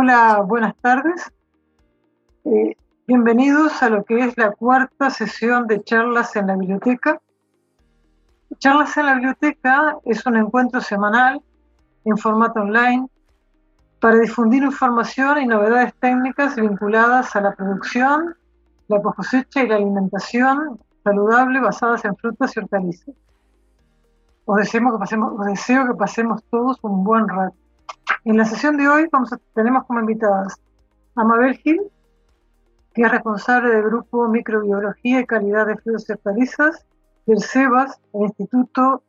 Hola, buenas tardes. Eh, bienvenidos a lo que es la cuarta sesión de charlas en la biblioteca. Charlas en la biblioteca es un encuentro semanal en formato online para difundir información y novedades técnicas vinculadas a la producción, la cosecha y la alimentación saludable basadas en frutas y hortalizas. Os, que pasemos, os deseo que pasemos todos un buen rato. En la sesión de hoy tenemos como invitadas a Mabel Gil, que es responsable del grupo Microbiología y Calidad de Frutas y Hortalizas del CEBAS, el Instituto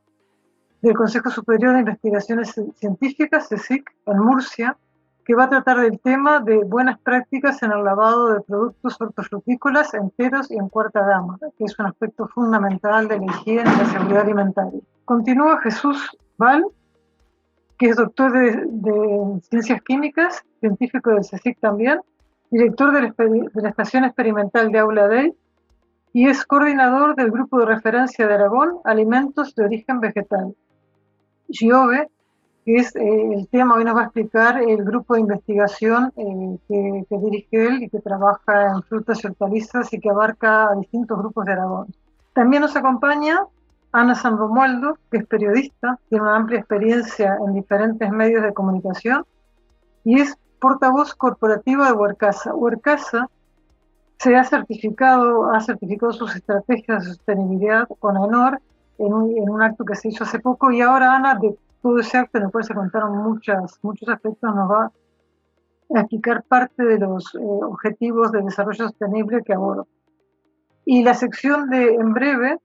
del Consejo Superior de Investigaciones Científicas, CSIC, en Murcia, que va a tratar del tema de buenas prácticas en el lavado de productos hortofrutícolas enteros y en cuarta gama, que es un aspecto fundamental de la higiene y la seguridad alimentaria. Continúa Jesús Val, que es doctor de, Ciencias Químicas, científico del CSIC también, director de la, Estación Experimental de Aula Day y es coordinador del Grupo de Referencia de Aragón, Alimentos de Origen Vegetal. GIOVE, que es eh, el tema, hoy nos va a explicar el grupo de investigación eh, que, que, dirige él y que trabaja en frutas y hortalizas y que abarca a distintos grupos de Aragón. También nos acompaña Ana San Romualdo, que es periodista, tiene una amplia experiencia en diferentes medios de comunicación y es portavoz corporativa de Huercasa. Huercasa se ha certificado, ha certificado sus estrategias de sostenibilidad con honor en un, acto que se hizo hace poco y ahora Ana, de todo ese acto en el cual se contaron muchas, muchos aspectos, nos va a explicar parte de los eh, objetivos de desarrollo sostenible que abordo. Y la sección de en breve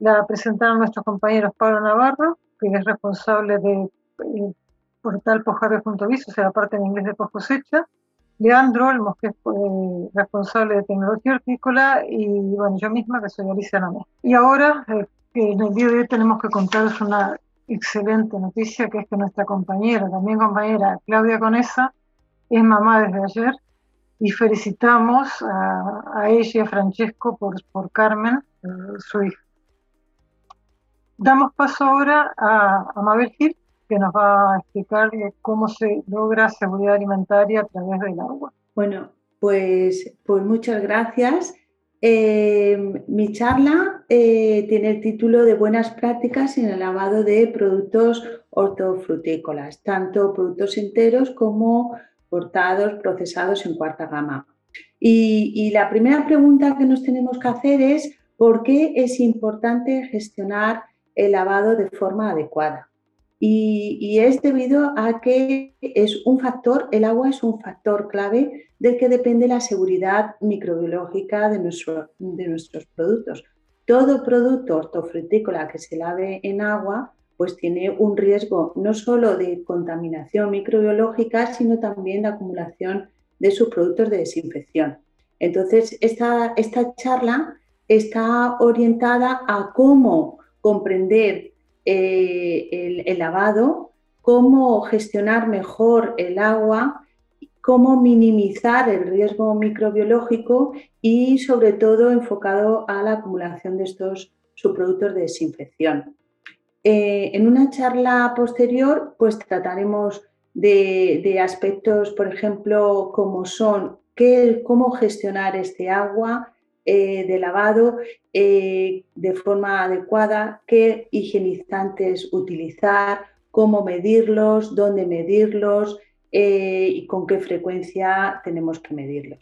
la presentaron nuestros compañeros Pablo Navarro, que es responsable de eh, portal Pojave.biz, o sea, la parte en inglés de Cosecha, Leandro Olmos, que es eh, responsable de tecnología hortícola, y bueno, yo misma, que soy Alicia Namé. Y ahora, eh, en el día de hoy tenemos que contaros una excelente noticia, que es que nuestra compañera, también compañera Claudia Conesa, es mamá desde ayer, y felicitamos a, ella y a Francesco por Carmen, su hija. Damos paso ahora a, Mabel Gil, que nos va a explicar cómo se logra seguridad alimentaria a través del agua. Bueno, pues, pues muchas gracias. Eh, mi charla eh, tiene el título de Buenas prácticas en el lavado de productos hortofrutícolas, tanto productos enteros como cortados, procesados en cuarta gama. y la primera pregunta que nos tenemos que hacer es ¿por qué es importante gestionar el lavado de forma adecuada. Y, es debido a que es un factor, el agua es un factor clave del que depende la seguridad microbiológica de, nuestro, de nuestros productos. Todo producto hortofrutícola que se lave en agua pues tiene un riesgo no solo de contaminación microbiológica, sino también de acumulación de sus productos de desinfección. Entonces, esta, esta charla está orientada a cómo comprender eh, el, lavado, cómo gestionar mejor el agua, cómo minimizar el riesgo microbiológico y sobre todo enfocado a la acumulación de estos subproductos de desinfección. Eh, en una charla posterior, pues trataremos de, aspectos, por ejemplo, como son qué, cómo gestionar este agua, eh, de lavado eh, de forma adecuada, qué higienizantes utilizar, cómo medirlos, dónde medirlos eh, y con qué frecuencia tenemos que medirlos.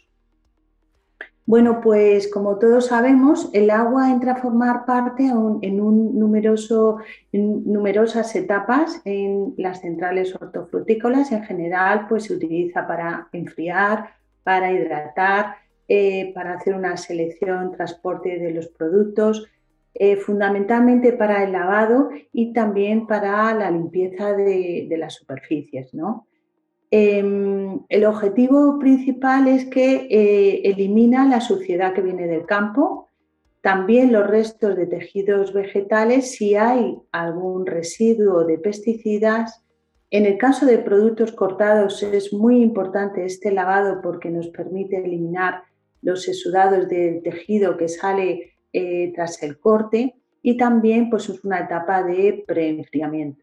Bueno, pues como todos sabemos, el agua entra a formar parte en, un numeroso, en numerosas etapas en las centrales hortofrutícolas. En general, pues se utiliza para enfriar, para hidratar, eh, para hacer una selección, transporte de los productos, eh, fundamentalmente para el lavado y también para la limpieza de, las superficies. Em, el objetivo principal es que eh, elimina la suciedad que viene del campo, también los restos de tejidos vegetales si hay algún residuo de pesticidas. En el caso de productos cortados es muy importante este lavado porque nos permite eliminar los exudados del tejido que sale eh, tras el corte y también pues, es una etapa de preenfriamiento.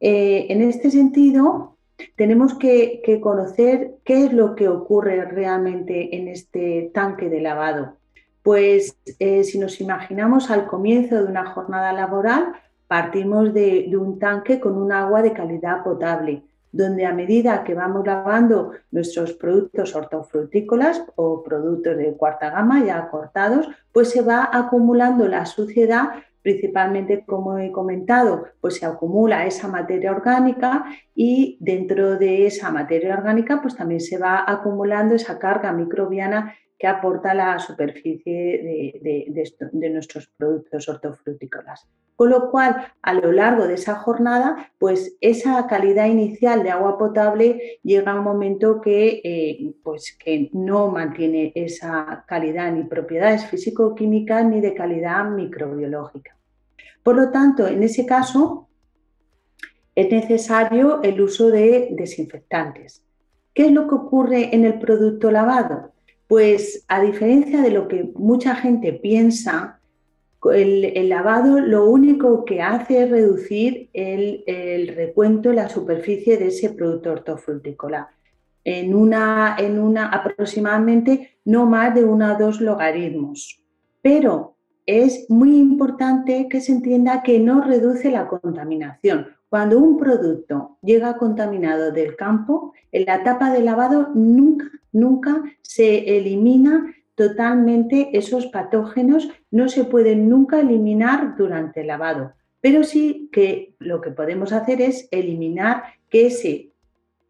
Eh, en este sentido, tenemos que, conocer qué es lo que ocurre realmente en este tanque de lavado. Pues eh, si nos imaginamos al comienzo de una jornada laboral, partimos de, un tanque con un agua de calidad potable, donde a medida que vamos lavando nuestros productos hortofrutícolas o productos de cuarta gama ya cortados, pues se va acumulando la suciedad principalmente, como he comentado, pues se acumula esa materia orgánica y dentro de esa materia orgánica pues también se va acumulando esa carga microbiana que aporta la superficie de, nuestros productos hortofrutícolas. Con lo cual, a lo largo de esa jornada, pues esa calidad inicial de agua potable llega a un momento que, eh, pues que no mantiene esa calidad ni propiedades físico-químicas ni de calidad microbiológica. Por lo tanto, en ese caso es necesario el uso de desinfectantes. ¿Qué es lo que ocurre en el producto lavado? Pues a diferencia de lo que mucha gente piensa, el, lavado lo único que hace es reducir el, el, recuento, la superficie de ese producto hortofrutícola en una, en una aproximadamente no más de uno o dos logaritmos. Pero es muy importante que se entienda que no reduce la contaminación. Cuando un producto llega contaminado del campo, en la etapa de lavado nunca, nunca se elimina totalmente esos patógenos, no se pueden nunca eliminar durante el lavado, pero sí que lo que podemos hacer es eliminar que ese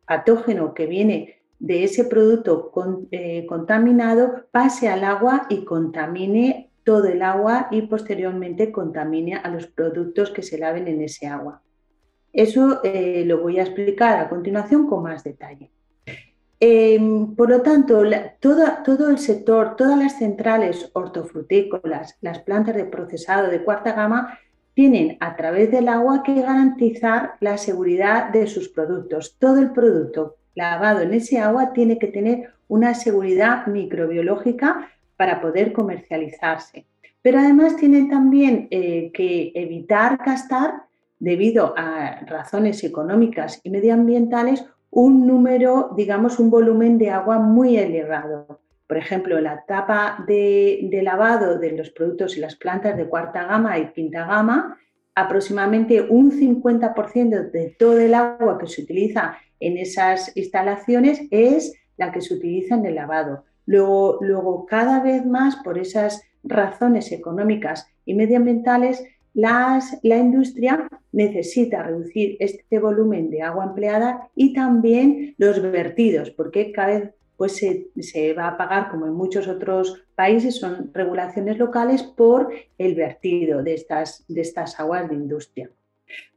patógeno que viene de ese producto eh, contaminado pase al agua y contamine todo el agua y posteriormente contamine a los productos que se laven en ese agua. Eso eh, lo voy a explicar a continuación con más detalle. Em, por lo tanto, todo el sector, todas las centrales hortofrutícolas, las plantas de procesado de cuarta gama, tienen a través del agua que garantizar la seguridad de sus productos. Todo el producto lavado en ese agua tiene que tener una seguridad microbiológica para poder comercializarse. Pero además tienen también eh, que evitar gastar, debido a razones económicas y medioambientales, un número, digamos, un volumen de agua muy elevado. Por ejemplo, la etapa de, de lavado de los productos y las plantas de cuarta gama y quinta gama, aproximadamente un 50% de todo el agua que se utiliza en esas instalaciones es la que se utiliza en el lavado. Luego, cada vez más, por esas razones económicas y medioambientales, la industria necesita reducir este volumen de agua empleada y también los vertidos, porque cada vez pues, se, va a pagar, como en muchos otros países, son regulaciones locales por el vertido de estas, de estas aguas de industria.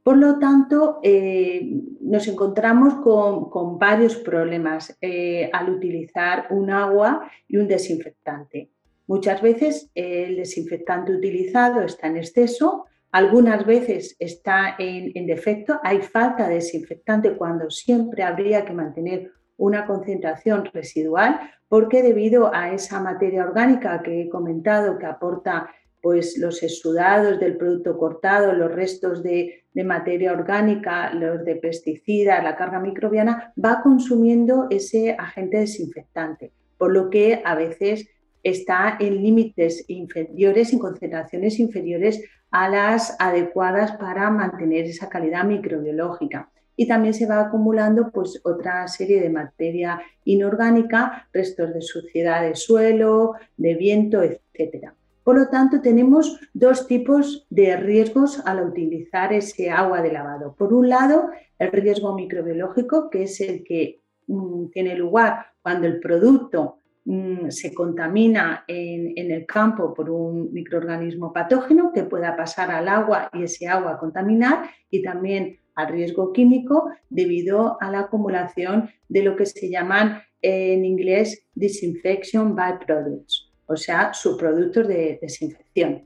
Por lo tanto, eh, nos encontramos con, varios problemas eh, al utilizar un agua y un desinfectante. Muchas veces el desinfectante utilizado está en exceso, algunas veces está en, defecto, hay falta de desinfectante cuando siempre habría que mantener una concentración residual porque debido a esa materia orgánica que he comentado que aporta pues los exudados del producto cortado, los restos de, materia orgánica, los de pesticidas, la carga microbiana, va consumiendo ese agente desinfectante, por lo que a veces está en límites inferiores, en concentraciones inferiores a las adecuadas para mantener esa calidad microbiológica. Y también se va acumulando pues, otra serie de materia inorgánica, restos de suciedad de suelo, de viento, etcétera. Por lo tanto, tenemos dos tipos de riesgos al utilizar ese agua de lavado. Por un lado, el riesgo microbiológico, que es el que mm, tiene lugar cuando el producto mm, se contamina en, el campo por un microorganismo patógeno que pueda pasar al agua y ese agua contaminar y también al riesgo químico debido a la acumulación de lo que se llaman en inglés disinfection byproducts o sea, subproductos de desinfección.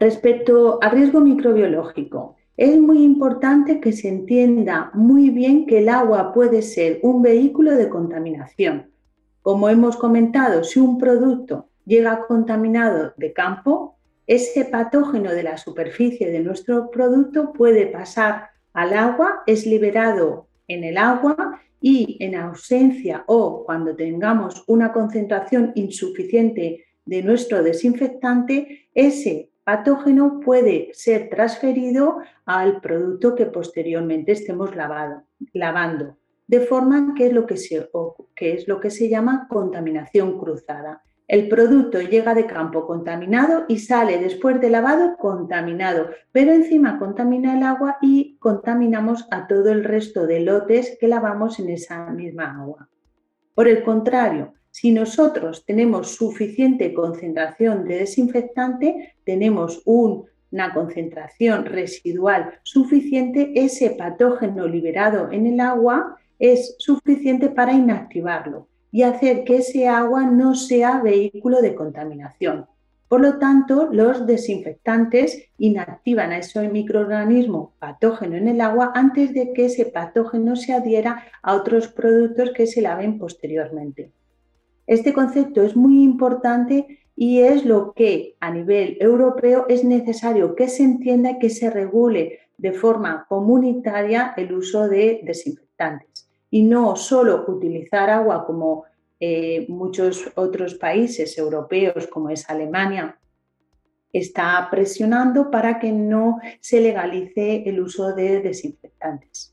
Respecto al riesgo microbiológico, es muy importante que se entienda muy bien que el agua puede ser un vehículo de contaminación. Como hemos comentado, si un producto llega contaminado de campo, ese patógeno de la superficie de nuestro producto puede pasar al agua, es liberado en el agua y en ausencia o cuando tengamos una concentración insuficiente de nuestro desinfectante, ese patógeno puede ser transferido al producto que posteriormente estemos lavando, de forma que es, lo que, que es lo que se llama contaminación cruzada. El producto llega de campo contaminado y sale después de lavado contaminado, pero encima contamina el agua y contaminamos a todo el resto de lotes que lavamos en esa misma agua. Por el contrario, si nosotros tenemos suficiente concentración de desinfectante, tenemos una concentración residual suficiente, ese patógeno liberado en el agua es suficiente para inactivarlo y hacer que ese agua no sea vehículo de contaminación. Por lo tanto, los desinfectantes inactivan a ese microorganismo patógeno en el agua antes de que ese patógeno se adhiera a otros productos que se laven posteriormente. Este concepto es muy importante y es lo que a nivel europeo es necesario que se entienda y que se regule de forma comunitaria el uso de desinfectantes y no solo utilizar agua como eh, muchos otros países europeos, como es Alemania, está presionando para que no se legalice el uso de desinfectantes.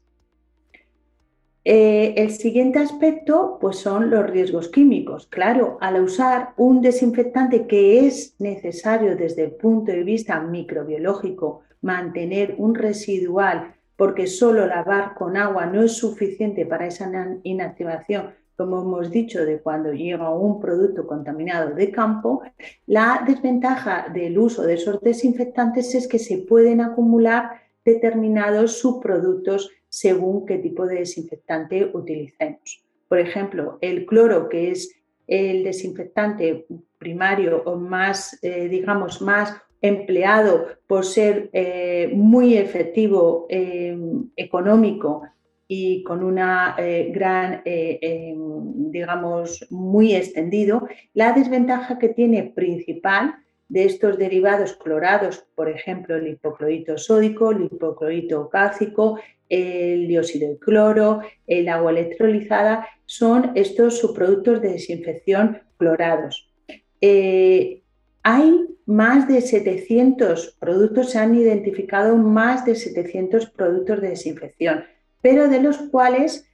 Eh, el siguiente aspecto pues son los riesgos químicos. Claro, al usar un desinfectante que es necesario desde el punto de vista microbiológico mantener un residual porque solo lavar con agua no es suficiente para esa inactivación, como hemos dicho, de cuando llega un producto contaminado de campo, la desventaja del uso de esos desinfectantes es que se pueden acumular determinados subproductos según qué tipo de desinfectante utilicemos. Por ejemplo, el cloro, que es el desinfectante primario o más, eh, digamos, más empleado por ser eh, muy efectivo, eh, económico y con una eh, gran, digamos, muy extendido, la desventaja que tiene principal de estos derivados clorados, por ejemplo, el hipoclorito sódico, el hipoclorito cálcico, el dióxido de cloro, el agua electrolizada, son estos subproductos de desinfección clorados. Hay más de 700 productos, se han identificado más de 700 productos de desinfección, pero de los cuales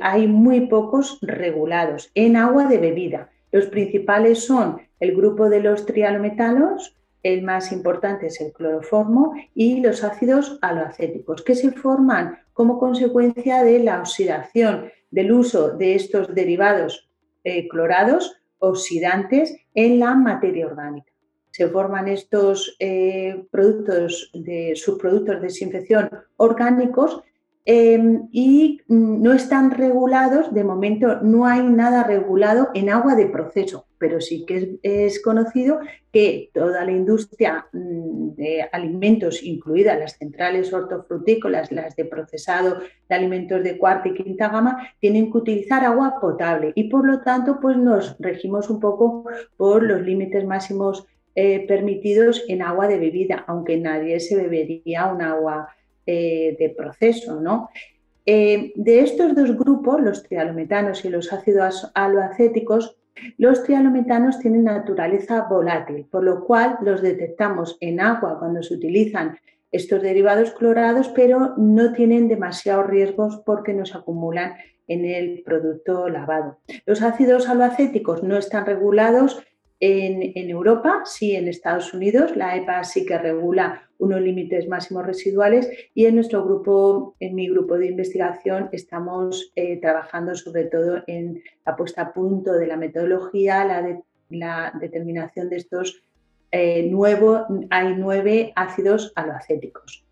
hay muy pocos regulados en agua de bebida. Los principales son el grupo de los trialometanos, el más importante es el cloroformo y los ácidos aloacéticos, que se forman como consecuencia de la oxidación del uso de estos derivados eh, clorados oxidantes en la materia orgánica. Se forman estos eh, productos de subproductos de desinfección orgánicos em, y mm, no están regulados, de momento no hay nada regulado en agua de proceso pero sí que es, conocido que toda la industria mm, de alimentos, incluidas las centrales hortofrutícolas, las de procesado de alimentos de cuarta y quinta gama, tienen que utilizar agua potable y por lo tanto pues nos regimos un poco por los límites máximos eh, permitidos en agua de bebida, aunque nadie se bebería un agua de proceso, ¿no? Eh, de estos dos grupos, los trialometanos y los ácidos aloacéticos, los trialometanos tienen naturaleza volátil, por lo cual los detectamos en agua cuando se utilizan estos derivados clorados, pero no tienen demasiados riesgos porque no se acumulan en el producto lavado. Los ácidos aloacéticos no están regulados en, Europa, sí en Estados Unidos, la EPA sí que regula unos límites máximos residuales y en nuestro grupo, en mi grupo de investigación, estamos eh, trabajando sobre todo en la puesta a punto de la metodología, la, determinación de estos eh, nuevos, hay nueve ácidos aloacéticos.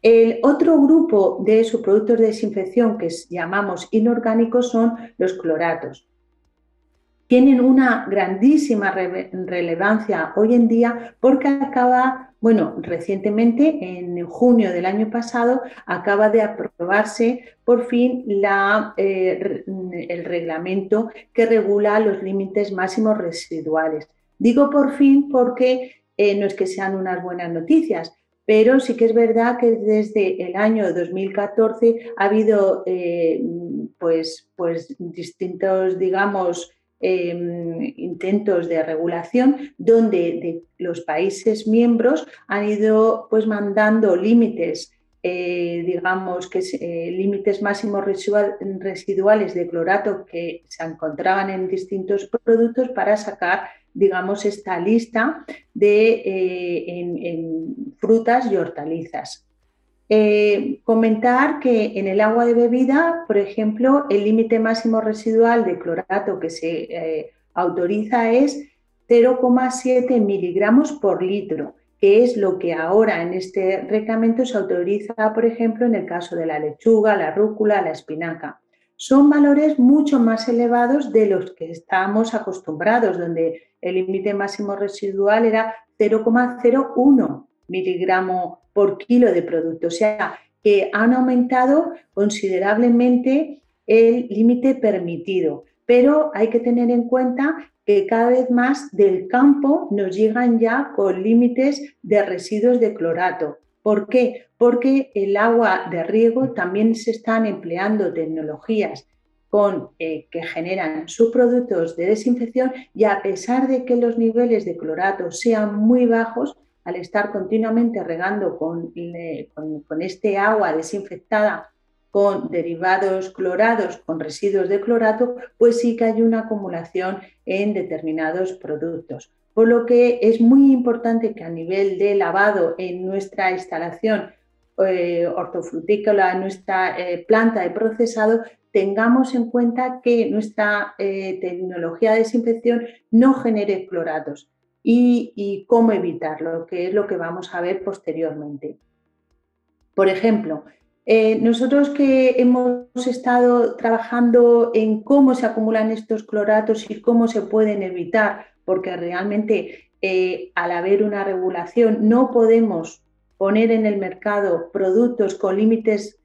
El otro grupo de subproductos de desinfección que llamamos inorgánicos son los cloratos tienen una grandísima relevancia hoy en día porque acaba, bueno, recientemente, en junio del año pasado, acaba de aprobarse por fin eh, el reglamento que regula los límites máximos residuales. Digo por fin porque eh, no es que sean unas buenas noticias, pero sí que es verdad que desde el año 2014 ha habido eh, pues, pues distintos, digamos, em, intentos de regulación donde los países miembros han ido pues mandando límites eh, digamos que eh, límites máximos residuales de clorato que se encontraban en distintos productos para sacar digamos, esta lista de eh, en, frutas y hortalizas. Eh, comentar que en el agua de bebida, por ejemplo, el límite máximo residual de clorato que se eh, autoriza es 0,7 miligramos por litro, que es lo que ahora en este reglamento se autoriza, por ejemplo, en el caso de la lechuga, la rúcula, la espinaca. Son valores mucho más elevados de los que estábamos acostumbrados, donde el límite máximo residual era 0,01 miligramo por kilo de producto. O sea, que han aumentado considerablemente el límite permitido. Pero hay que tener en cuenta que cada vez más del campo nos llegan ya con límites de residuos de clorato. ¿Por qué? Porque el agua de riego también se están empleando tecnologías con, eh, que generan subproductos de desinfección y a pesar de que los niveles de clorato sean muy bajos, al estar continuamente regando con, con este agua desinfectada con derivados clorados, con residuos de clorato, pues sí que hay una acumulación en determinados productos. Por lo que es muy importante que a nivel de lavado en nuestra instalación eh, hortofrutícola, en nuestra eh, planta de procesado, tengamos en cuenta que nuestra eh, tecnología de desinfección no genere cloratos y, cómo evitarlo, que es lo que vamos a ver posteriormente. Por ejemplo, nosotros que hemos estado trabajando en cómo se acumulan estos cloratos y cómo se pueden evitar porque realmente eh, al haber una regulación no podemos poner en el mercado productos con límites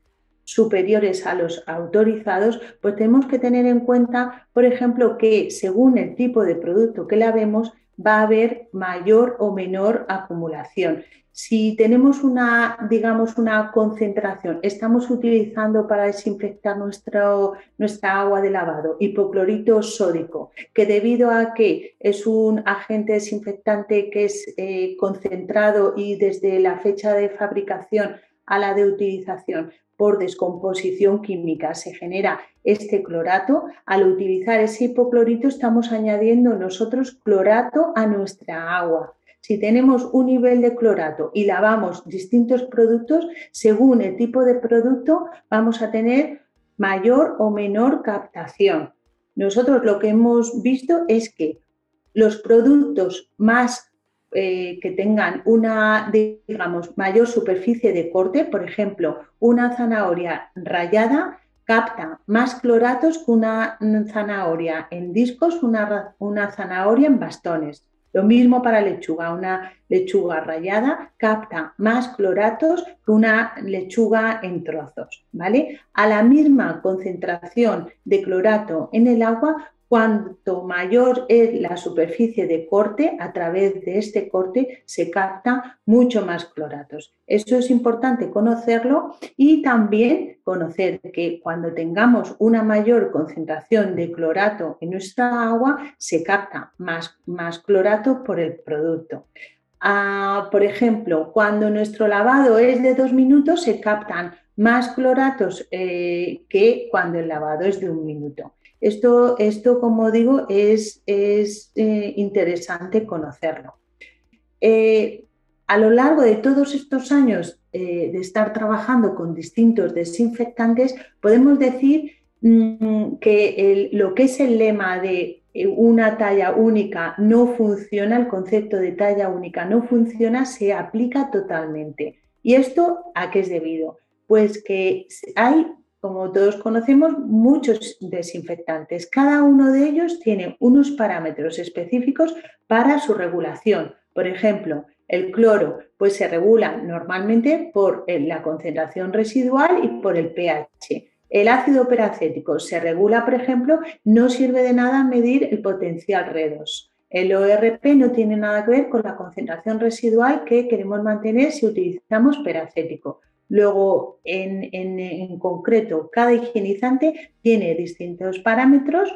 superiores a los autorizados, pues tenemos que tener en cuenta, por ejemplo, que según el tipo de producto que lavemos, va a haber mayor o menor acumulación. Si tenemos una, digamos, una concentración, estamos utilizando para desinfectar nuestro, nuestra agua de lavado hipoclorito sódico, que debido a que es un agente desinfectante que es eh, concentrado y desde la fecha de fabricación a la de utilización por descomposición química se genera este clorato, al utilizar ese hipoclorito estamos añadiendo nosotros clorato a nuestra agua. Si tenemos un nivel de clorato y lavamos distintos productos, según el tipo de producto vamos a tener mayor o menor captación. Nosotros lo que hemos visto es que los productos más eh, que tengan una, digamos, mayor superficie de corte, por ejemplo, una zanahoria rayada capta más cloratos que una zanahoria en discos, una, una zanahoria en bastones. Lo mismo para lechuga, una lechuga rayada capta más cloratos que una lechuga en trozos, ¿vale? A la misma concentración de clorato en el agua, Cuanto mayor es la superficie de corte, a través de este corte se capta mucho más cloratos. Eso es importante conocerlo y también conocer que cuando tengamos una mayor concentración de clorato en nuestra agua, se capta más, más clorato por el producto. Ah, por ejemplo, cuando nuestro lavado es de dos minutos, se captan más cloratos eh, que cuando el lavado es de un minuto. Esto, esto como digo, es, es eh, interesante conocerlo. Eh, a lo largo de todos estos años eh, de estar trabajando con distintos desinfectantes, podemos decir mm, que lo que es el lema de una talla única no funciona, el concepto de talla única no funciona, se aplica totalmente. ¿Y esto a qué es debido? Pues que hay como todos conocemos, muchos desinfectantes. Cada uno de ellos tiene unos parámetros específicos para su regulación. Por ejemplo, el cloro pues se regula normalmente por eh, la concentración residual y por el pH. El ácido peracético se regula, por ejemplo, no sirve de nada medir el potencial redox. El ORP no tiene nada que ver con la concentración residual que queremos mantener si utilizamos peracético. Luego, en, concreto, cada higienizante tiene distintos parámetros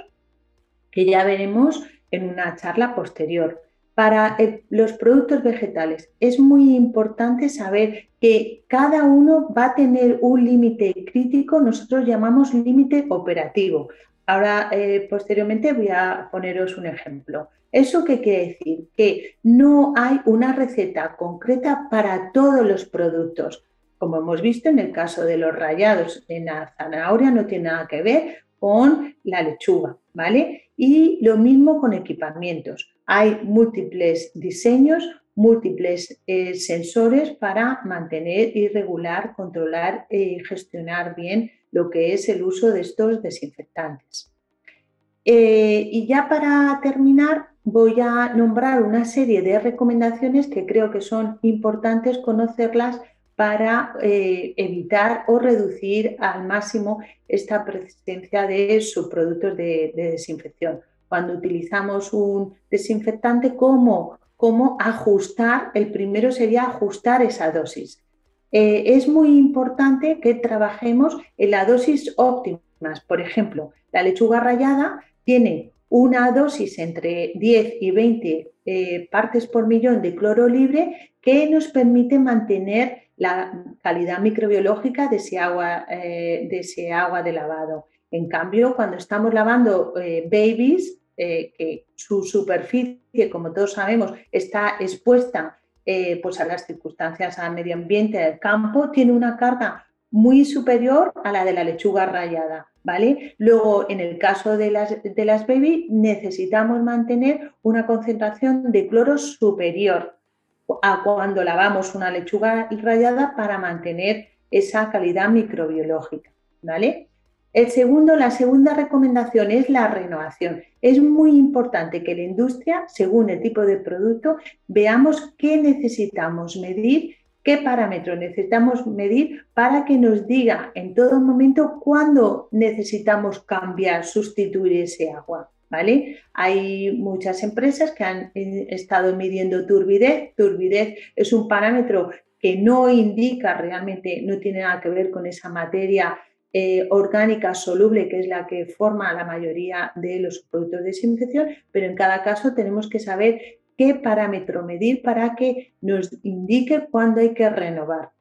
que ya veremos en una charla posterior. Para los productos vegetales es muy importante saber que cada uno va a tener un límite crítico, nosotros llamamos límite operativo. Ahora, eh, posteriormente, voy a poneros un ejemplo. ¿Eso qué quiere decir? Que no hay una receta concreta para todos los productos. Como hemos visto en el caso de los rayados en la zanahoria, no tiene nada que ver con la lechuga, ¿vale? Y lo mismo con equipamientos. Hay múltiples diseños, múltiples eh, sensores para mantener y regular, controlar y gestionar bien lo que es el uso de estos desinfectantes. Eh, y ya para terminar, voy a nombrar una serie de recomendaciones que creo que son importantes conocerlas para eh, evitar o reducir al máximo esta presencia de subproductos de, desinfección. Cuando utilizamos un desinfectante, ¿cómo, ¿cómo, ajustar? El primero sería ajustar esa dosis. Eh, es muy importante que trabajemos en la dosis óptima. Por ejemplo, la lechuga rallada tiene una dosis entre 10 y 20 eh, partes por millón de cloro libre que nos permite mantener la calidad microbiológica de ese agua, eh, de, ese agua de lavado. En cambio, cuando estamos lavando eh, babies, eh, que su superficie, como todos sabemos, está expuesta pues a las circunstancias, al medio ambiente del campo, tiene una carga muy superior a la de la lechuga rayada. ¿Vale? Luego, en el caso de las, de las necesitamos mantener una concentración de cloro superior a cuando lavamos una lechuga rallada para mantener esa calidad microbiológica. ¿vale? El segundo, la segunda recomendación es la renovación. Es muy importante que la industria, según el tipo de producto, veamos qué necesitamos medir, qué parámetros necesitamos medir para que nos diga en todo momento cuándo necesitamos cambiar, sustituir ese agua. ¿Vale? Hay muchas empresas que han eh, estado midiendo turbidez. Turbidez es un parámetro que no indica realmente, no tiene nada que ver con esa materia eh, orgánica soluble que es la que forma la mayoría de los productos de desinfección, pero en cada caso tenemos que saber qué parámetro medir para que nos indique cuándo hay que renovar.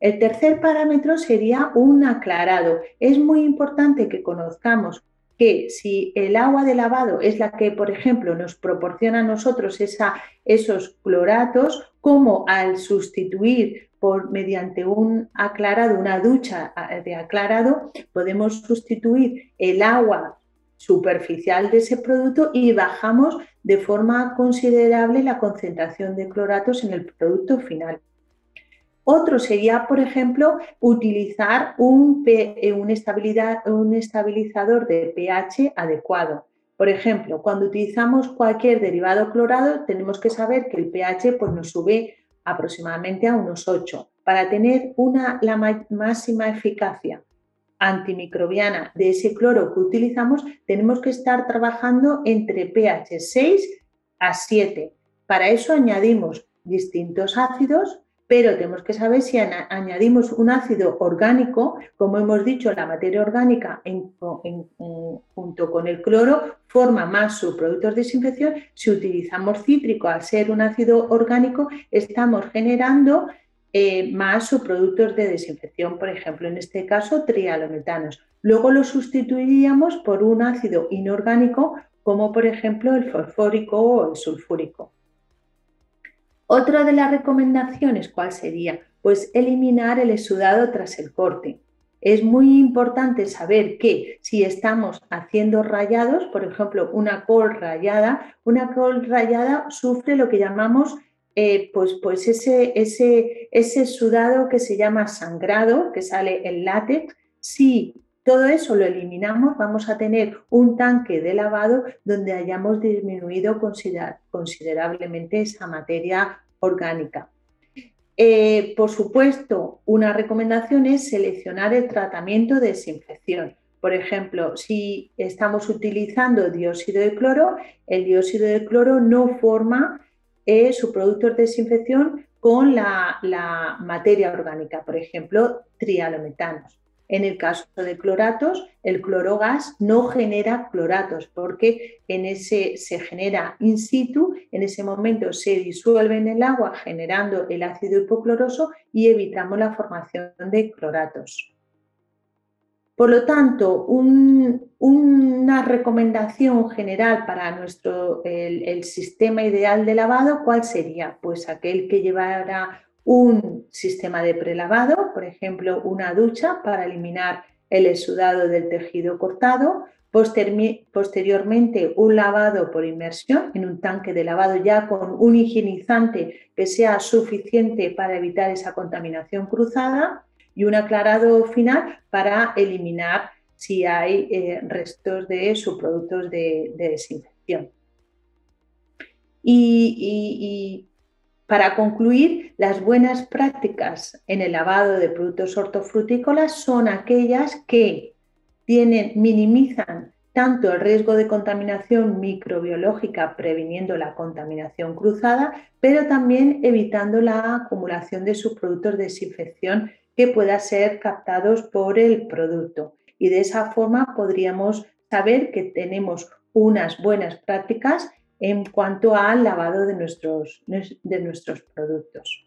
El tercer parámetro sería un aclarado. Es muy importante que conozcamos que si el agua de lavado es la que, por ejemplo, nos proporciona a nosotros esos cloratos, como al sustituir por mediante un aclarado, una ducha de aclarado, podemos sustituir el agua superficial de ese producto y bajamos de forma considerable la concentración de cloratos en el producto final. Otro sería, por ejemplo, utilizar un, eh, un, estabilizador de pH adecuado. Por ejemplo, cuando utilizamos cualquier derivado clorado, tenemos que saber que el pH pues, nos sube aproximadamente a unos 8 para tener una, la máxima eficacia antimicrobiana de ese cloro que utilizamos, tenemos que estar trabajando entre pH 6 a 7. Para eso añadimos distintos ácidos pero tenemos que saber si añadimos un ácido orgánico, como hemos dicho, la materia orgánica junto con el cloro forma más subproductos de desinfección. Si utilizamos cítrico, al ser un ácido orgánico, estamos generando eh, más subproductos de desinfección, por ejemplo, en este caso, trialometanos. Luego lo sustituiríamos por un ácido inorgánico, como por ejemplo el fosfórico o el sulfúrico. Otra de las recomendaciones, ¿cuál sería? Pues eliminar el exudado tras el corte. Es muy importante saber que si estamos haciendo rayados, por ejemplo, una col rayada, una col rayada sufre lo que llamamos eh, pues, pues ese, ese, ese sudado que se llama sangrado, que sale en látex. Si todo eso lo eliminamos, vamos a tener un tanque de lavado donde hayamos disminuido considerablemente esa materia orgánica. Eh, por supuesto, una recomendación es seleccionar el tratamiento de desinfección. Por ejemplo, si estamos utilizando dióxido de cloro, el dióxido de cloro no forma eh, su producto de desinfección con la, la materia orgánica, por ejemplo, trialometanos. En el caso de cloratos, el clorogas no genera cloratos porque en ese se genera in situ, en ese momento se disuelve en el agua generando el ácido hipocloroso y evitamos la formación de cloratos. Por lo tanto, una recomendación general para nuestro el, sistema ideal de lavado, ¿cuál sería? Pues aquel que llevara un sistema de prelavado, por ejemplo, una ducha para eliminar el exudado del tejido cortado, posteriormente un lavado por inmersión en un tanque de lavado ya con un higienizante que sea suficiente para evitar esa contaminación cruzada y un aclarado final para eliminar si hay eh, restos de subproductos de, de desinfección. y, para concluir, las buenas prácticas en el lavado de productos hortofrutícolas son aquellas que tienen, minimizan tanto el riesgo de contaminación microbiológica previniendo la contaminación cruzada, pero también evitando la acumulación de subproductos de desinfección que puedan ser captados por el producto. Y de esa forma podríamos saber que tenemos unas buenas prácticas en cuanto al lavado de nuestros, de nuestros productos.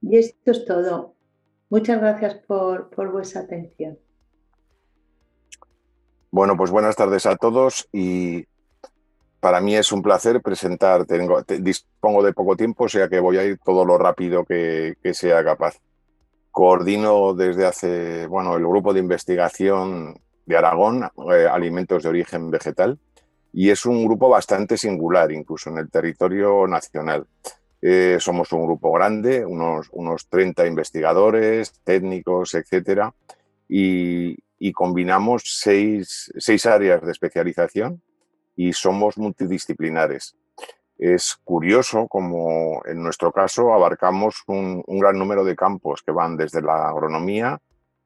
Y esto es todo. Muchas gracias por, vuestra atención. Bueno, pues buenas tardes a todos y para mí es un placer presentar. Tengo, dispongo de poco tiempo, o sea que voy a ir todo lo rápido que, sea capaz. Coordino desde hace, bueno, el grupo de investigación de Aragón, eh, alimentos de origen vegetal, y es un grupo bastante singular, incluso en el territorio nacional. Eh, somos un grupo grande, unos, unos 30 investigadores, técnicos, etcétera, y, combinamos seis, áreas de especialización y somos multidisciplinares. Es curioso como en nuestro caso abarcamos un, un, gran número de campos que van desde la agronomía,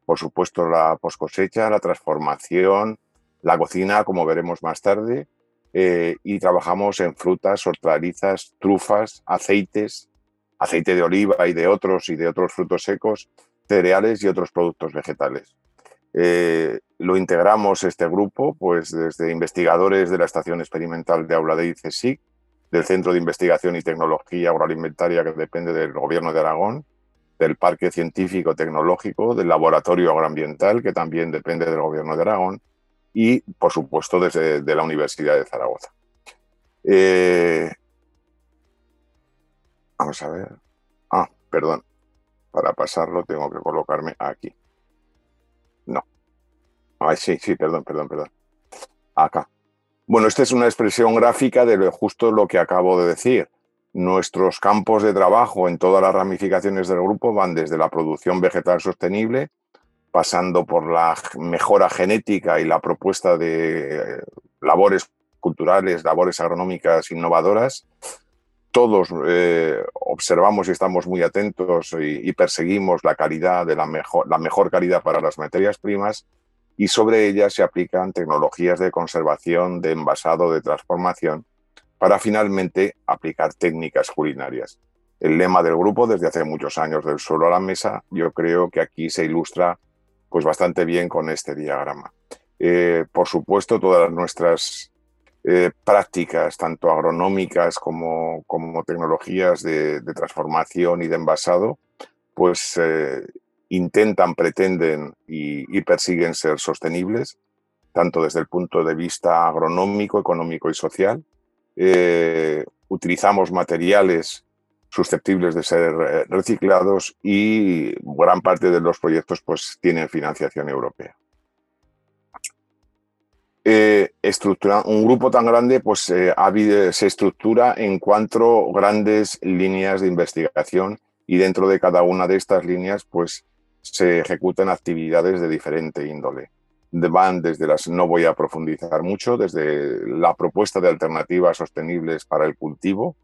por supuesto la poscosecha, la transformación, la cocina, como veremos más tarde, eh, y trabajamos en frutas, hortalizas, trufas, aceites, aceite de oliva y de otros y de otros frutos secos, cereales y otros productos vegetales. Eh, lo integramos este grupo pues desde investigadores de la Estación Experimental de Aula de ICESIC, del Centro de Investigación y Tecnología Agroalimentaria que depende del Gobierno de Aragón, del Parque Científico Tecnológico, del Laboratorio Agroambiental que también depende del Gobierno de Aragón, y, por supuesto, desde la Universidad de Zaragoza. Eh, vamos a ver. Ah, perdón. Para pasarlo tengo que colocarme aquí. No. Ay, sí, sí, perdón, perdón, perdón. Acá. Bueno, esta es una expresión gráfica de justo lo que acabo de decir. Nuestros campos de trabajo en todas las ramificaciones del grupo van desde la producción vegetal sostenible pasando por la mejora genética y la propuesta de eh, labores culturales, labores agronómicas innovadoras, todos eh, observamos y estamos muy atentos y, perseguimos la calidad de la mejor, la mejor calidad para las materias primas y sobre ellas se aplican tecnologías de conservación, de envasado, de transformación, para finalmente aplicar técnicas culinarias. El lema del grupo desde hace muchos años del suelo a la mesa, yo creo que aquí se ilustra pues bastante bien con este diagrama. Eh, por supuesto, todas nuestras eh, prácticas, tanto agronómicas como, como tecnologías de, transformación y de envasado, pues eh, intentan, pretenden y, persiguen ser sostenibles, tanto desde el punto de vista agronómico, económico y social. utilizamos materiales susceptibles de ser eh, reciclados y gran parte de los proyectos pues, tienen financiación europea. Eh, un grupo tan grande pues, eh, se estructura en cuatro grandes líneas de investigación y dentro de cada una de estas líneas pues, se ejecutan actividades de diferente índole. Van desde las, no voy a profundizar mucho, desde la propuesta de alternativas sostenibles para el cultivo,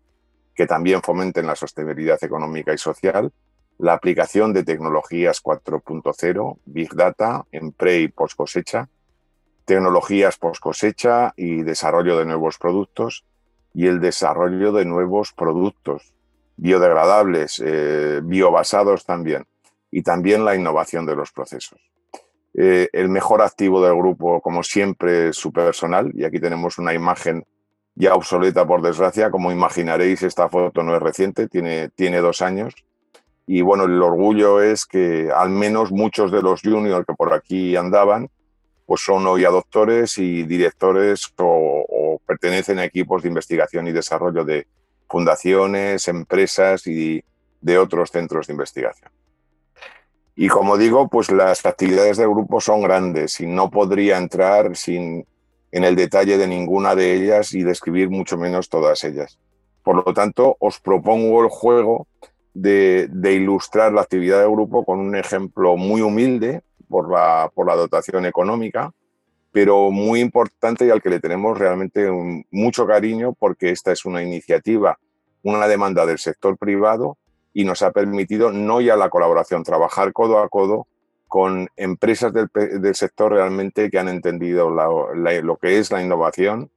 que también fomenten la sostenibilidad económica y social, la aplicación de tecnologías 4.0, Big Data en pre y post cosecha, tecnologías post cosecha y desarrollo de nuevos productos y el desarrollo de nuevos productos biodegradables, eh, biobasados también, y también la innovación de los procesos. Eh, el mejor activo del grupo, como siempre, es su personal, y aquí tenemos una imagen ya obsoleta por desgracia, como imaginaréis, esta foto no es reciente, tiene, tiene dos años, y bueno, el orgullo es que al menos muchos de los juniors que por aquí andaban, pues son hoy doctores y directores o, pertenecen a equipos de investigación y desarrollo de fundaciones, empresas y de otros centros de investigación. Y como digo, pues las actividades del grupo son grandes y no podría entrar sin, en el detalle de ninguna de ellas y describir mucho menos todas ellas. Por lo tanto, os propongo el juego de, ilustrar la actividad del grupo con un ejemplo muy humilde por la, por la dotación económica, pero muy importante y al que le tenemos realmente mucho cariño porque esta es una iniciativa, una demanda del sector privado y nos ha permitido no ya la colaboración, trabajar codo a codo con empresas del, sector realmente que han entendido lo que es la innovación,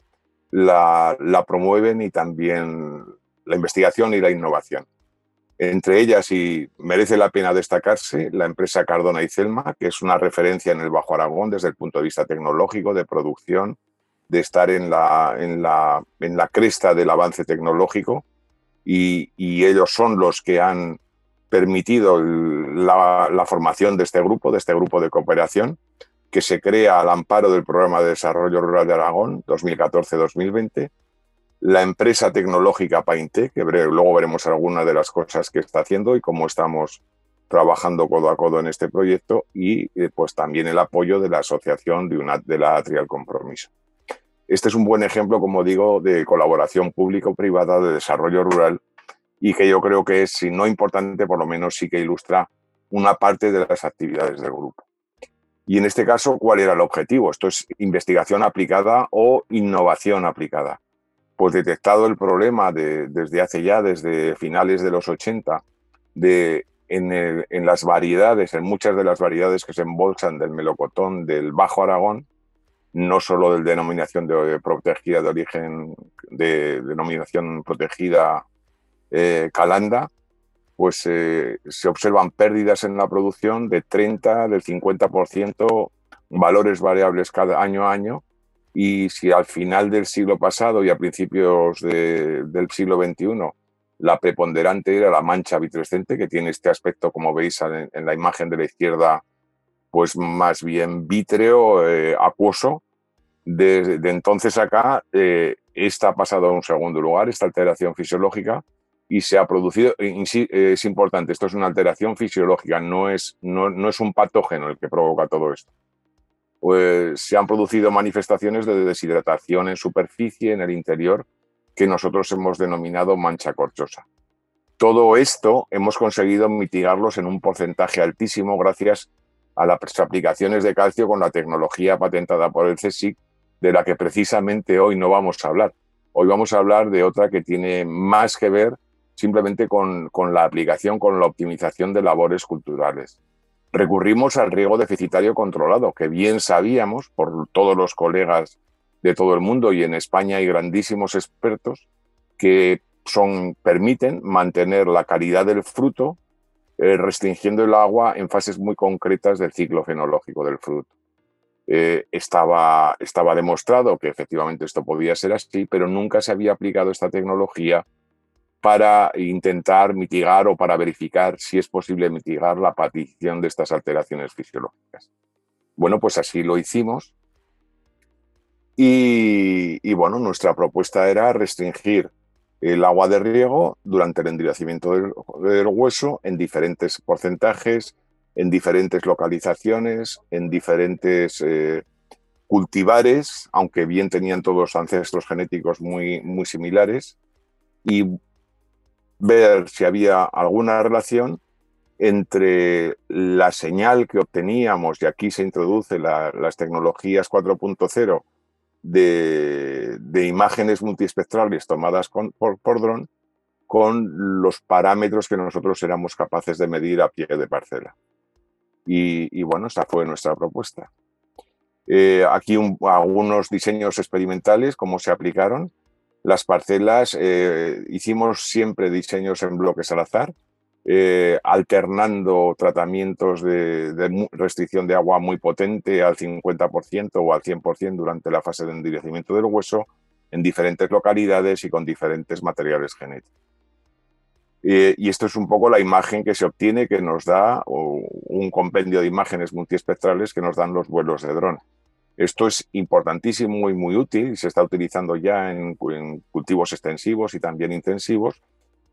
la, promueven y también la investigación y la innovación. Entre ellas, y merece la pena destacarse, la empresa Cardona y Celma, que es una referencia en el Bajo Aragón desde el punto de vista tecnológico, de producción, de estar en la cresta del avance tecnológico. Y, ellos son los que han permitido la, formación de este grupo, de este grupo de cooperación, que se crea al amparo del Programa de Desarrollo Rural de Aragón 2014-2020 la empresa tecnológica Painte, que luego veremos algunas de las cosas que está haciendo y cómo estamos trabajando codo a codo en este proyecto y eh, pues también el apoyo de la asociación de, una, de la Trial Compromiso. Este es un buen ejemplo, como digo, de colaboración público-privada de desarrollo rural y que yo creo que es, si no importante, por lo menos sí que ilustra una parte de las actividades del grupo. Y en este caso, ¿cuál era el objetivo? Esto es investigación aplicada o innovación aplicada pues detectado el problema desde hace ya, desde finales de los 80, de, en, las variedades, en muchas de las variedades que se embolsan del melocotón del Bajo Aragón, no solo del denominación de, protegida de origen, de denominación protegida eh, calanda, pues eh, se observan pérdidas en la producción de 30, del 50%, valores variables cada año a año, y si al final del siglo pasado y a principios del siglo XXI la preponderante era la mancha vitrescente, que tiene este aspecto, como veis en, la imagen de la izquierda, pues más bien vítreo, eh, acuoso, desde de entonces acá, eh, esta ha pasado a un segundo lugar, esta alteración fisiológica, y se ha producido, es importante, esto es una alteración fisiológica, no es, no, no es un patógeno el que provoca todo esto pues se han producido manifestaciones de deshidratación en superficie, en el interior, que nosotros hemos denominado mancha corchosa. Todo esto hemos conseguido mitigarlos en un porcentaje altísimo gracias a las aplicaciones de calcio con la tecnología patentada por el CSIC, de la que precisamente hoy no vamos a hablar. Hoy vamos a hablar de otra que tiene más que ver simplemente con, con la aplicación, con la optimización de labores culturales recurrimos al riego deficitario controlado, que bien sabíamos por todos los colegas de todo el mundo y en España hay grandísimos expertos que son, permiten mantener la calidad del fruto eh, restringiendo el agua en fases muy concretas del ciclo fenológico del fruto. Eh, estaba, estaba demostrado que efectivamente esto podía ser así, pero nunca se había aplicado esta tecnología para intentar mitigar o para verificar si es posible mitigar la aparición de estas alteraciones fisiológicas. Bueno, pues así lo hicimos. Y, bueno, nuestra propuesta era restringir el agua de riego durante el endurecimiento del, hueso en diferentes porcentajes, en diferentes localizaciones, en diferentes eh, cultivares, aunque bien tenían todos ancestros genéticos muy, muy similares, y ver si había alguna relación entre la señal que obteníamos, y aquí se introduce las tecnologías 4.0 de, imágenes multiespectrales tomadas por, por dron, con los parámetros que nosotros éramos capaces de medir a pie de parcela. Y, y bueno, esa fue nuestra propuesta. Eh, aquí algunos diseños experimentales, cómo se aplicaron. Las parcelas, eh, hicimos siempre diseños en bloques al azar, eh, alternando tratamientos de, restricción de agua muy potente al 50% o al 100% durante la fase de endurecimiento del hueso en diferentes localidades y con diferentes materiales genéticos. y esto es un poco la imagen que se obtiene, que nos da un compendio de imágenes multiespectrales que nos dan los vuelos de dron. Esto es importantísimo y muy útil y se está utilizando ya en cultivos extensivos y también intensivos,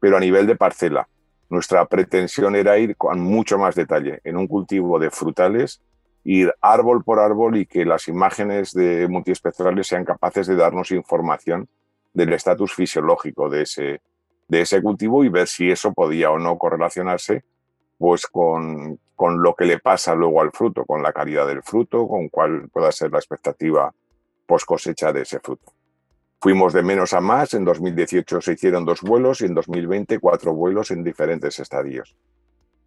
pero a nivel de parcela. Nuestra pretensión era ir con mucho más detalle en un cultivo de frutales, ir árbol por árbol y que las imágenes de multiespectrales sean capaces de darnos información del estatus fisiológico de ese, de ese cultivo y ver si eso podía o no correlacionarse pues con, con lo que le pasa luego al fruto, con la calidad del fruto, con cuál pueda ser la expectativa post cosecha de ese fruto. Fuimos de menos a más, en 2018 se hicieron dos vuelos y en 2020 cuatro vuelos en diferentes estadios.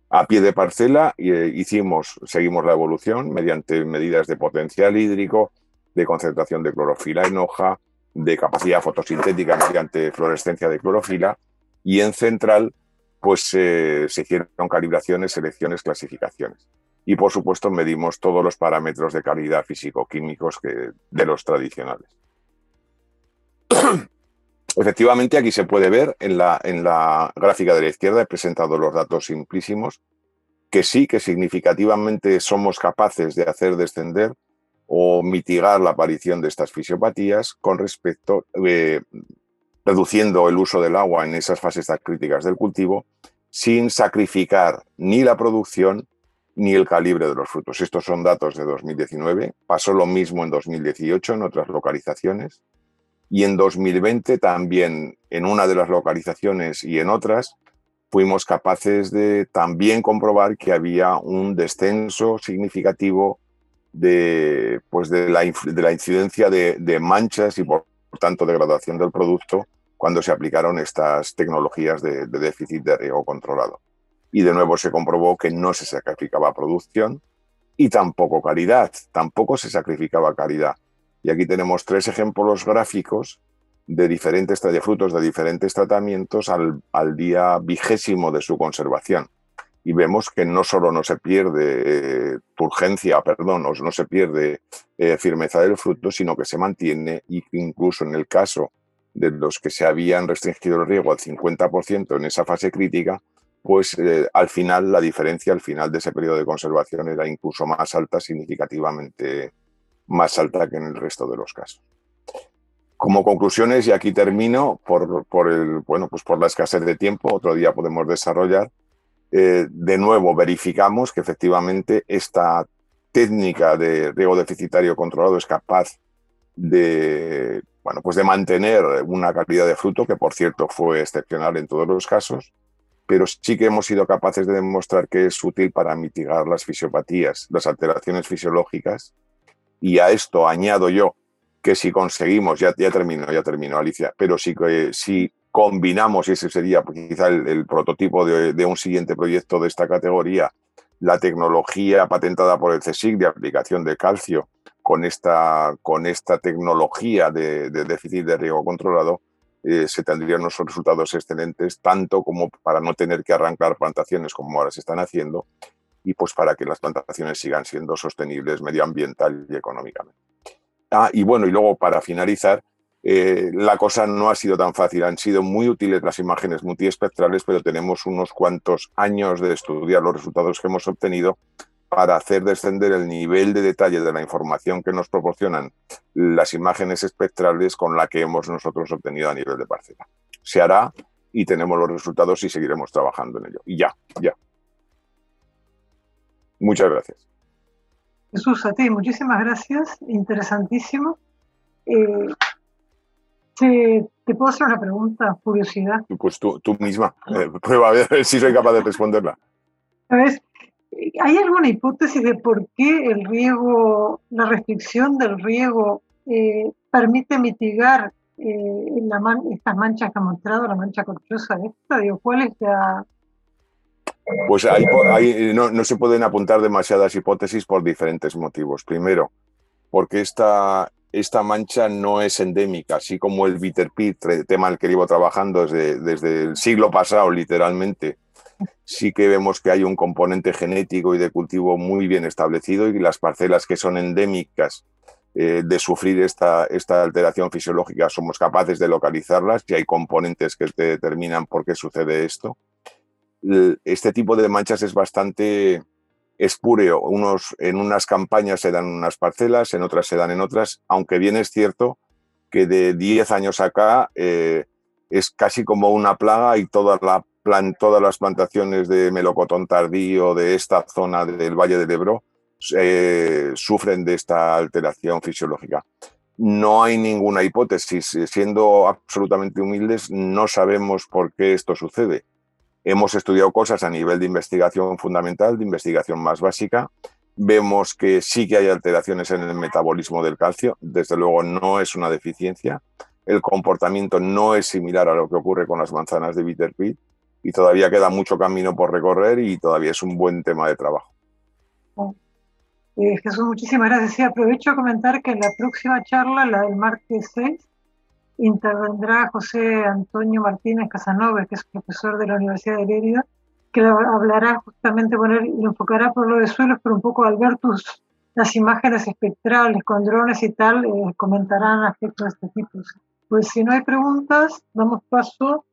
A pie de parcela eh, hicimos, seguimos la evolución mediante medidas de potencial hídrico, de concentración de clorofila en hoja, de capacidad fotosintética mediante fluorescencia de clorofila y en central pues se hicieron calibraciones, selecciones, clasificaciones. Y por supuesto medimos todos los parámetros de calidad físico-químicos de los tradicionales. Efectivamente, aquí se puede ver en la, en la gráfica de la izquierda, he presentado los datos simplísimos, que sí que significativamente somos capaces de hacer descender o mitigar la aparición de estas fisiopatías con respecto, eh, reduciendo el uso del agua en esas fases críticas del cultivo, sin sacrificar ni la producción ni el calibre de los frutos. Estos son datos de 2019. Pasó lo mismo en 2018 en otras localizaciones. Y en 2020 también en una de las localizaciones y en otras fuimos capaces de también comprobar que había un descenso significativo de, pues de la incidencia de, de, manchas y por tanto degradación del producto cuando se aplicaron estas tecnologías de, de déficit de riego controlado. Y de nuevo se comprobó que no se sacrificaba producción y tampoco calidad, tampoco se sacrificaba calidad. Y aquí tenemos tres ejemplos gráficos de diferentes de frutos de diferentes tratamientos al, al, día vigésimo de su conservación. Y vemos que no solo no se pierde eh, turgencia, perdón, o no se pierde eh, firmeza del fruto, sino que se mantiene y incluso en el caso de los que se habían restringido el riego al 50% en esa fase crítica, pues eh, al final la diferencia al final de ese periodo de conservación era incluso más alta, significativamente más alta que en el resto de los casos. Como conclusiones, y aquí termino, por, por, el, bueno, pues por la escasez de tiempo, otro día podemos desarrollar, eh, de nuevo verificamos que efectivamente esta técnica de riego deficitario controlado es capaz de, bueno, pues de mantener una calidad de fruto, que por cierto fue excepcional en todos los casos, pero sí que hemos sido capaces de demostrar que es útil para mitigar las fisiopatías, las alteraciones fisiológicas. Y a esto añado yo que si conseguimos, ya, ya termino, ya termino, Alicia, pero si, si combinamos, y ese sería quizá el, prototipo de, un siguiente proyecto de esta categoría, la tecnología patentada por el CSIC de aplicación de calcio con esta, con esta tecnología de, déficit de riego controlado, eh, se tendrían unos resultados excelentes, tanto como para no tener que arrancar plantaciones como ahora se están haciendo, y pues para que las plantaciones sigan siendo sostenibles medioambiental y económicamente. Ah, y bueno, y luego para finalizar, eh, la cosa no ha sido tan fácil. Han sido muy útiles las imágenes multiespectrales, pero tenemos unos cuantos años de estudiar los resultados que hemos obtenido para hacer descender el nivel de detalle de la información que nos proporcionan las imágenes espectrales con la que hemos nosotros obtenido a nivel de parcela. Se hará y tenemos los resultados y seguiremos trabajando en ello. Y ya, ya. Muchas gracias. Jesús, a ti, muchísimas gracias, interesantísimo. Eh, ¿te, puedo hacer una pregunta, curiosidad? Pues tú, tú misma, eh, prueba a ver si soy capaz de responderla. ¿Hay alguna hipótesis de por qué el riego, la restricción del riego eh, permite mitigar estas manchas que ha mostrado, la mancha corchosa esta? Digo, ¿Cuál es la, pues ahí, no, se pueden apuntar demasiadas hipótesis por diferentes motivos. Primero, porque esta, esta mancha no es endémica, así como el bitter pit, tema al que llevo trabajando desde, desde el siglo pasado, literalmente. Sí que vemos que hay un componente genético y de cultivo muy bien establecido y las parcelas que son endémicas eh, de sufrir esta, esta alteración fisiológica somos capaces de localizarlas y hay componentes que te determinan por qué sucede esto. Este tipo de manchas es bastante espúreo. Unos, en unas campañas se dan unas parcelas, en otras se dan en otras, aunque bien es cierto que de 10 años acá eh, es casi como una plaga y todas las plantaciones de melocotón tardío de esta zona del Valle del Ebro eh, sufren de esta alteración fisiológica. No hay ninguna hipótesis, siendo absolutamente humildes, no sabemos por qué esto sucede. Hemos estudiado cosas a nivel de investigación fundamental, de investigación más básica. Vemos que sí que hay alteraciones en el metabolismo del calcio, desde luego no es una deficiencia. El comportamiento no es similar a lo que ocurre con las manzanas de bitter y todavía queda mucho camino por recorrer y todavía es un buen tema de trabajo. Eh, Jesús, muchísimas gracias. Sí, aprovecho a comentar que en la próxima charla, la del martes 6, intervendrá José Antonio Martínez Casanova, que es profesor de la Universidad de Lérida, que hablará justamente, poner, lo enfocará por lo de suelos, pero un poco al ver tus, las imágenes espectrales con drones y tal, eh, comentarán aspectos de este tipo. Pues si no hay preguntas, damos paso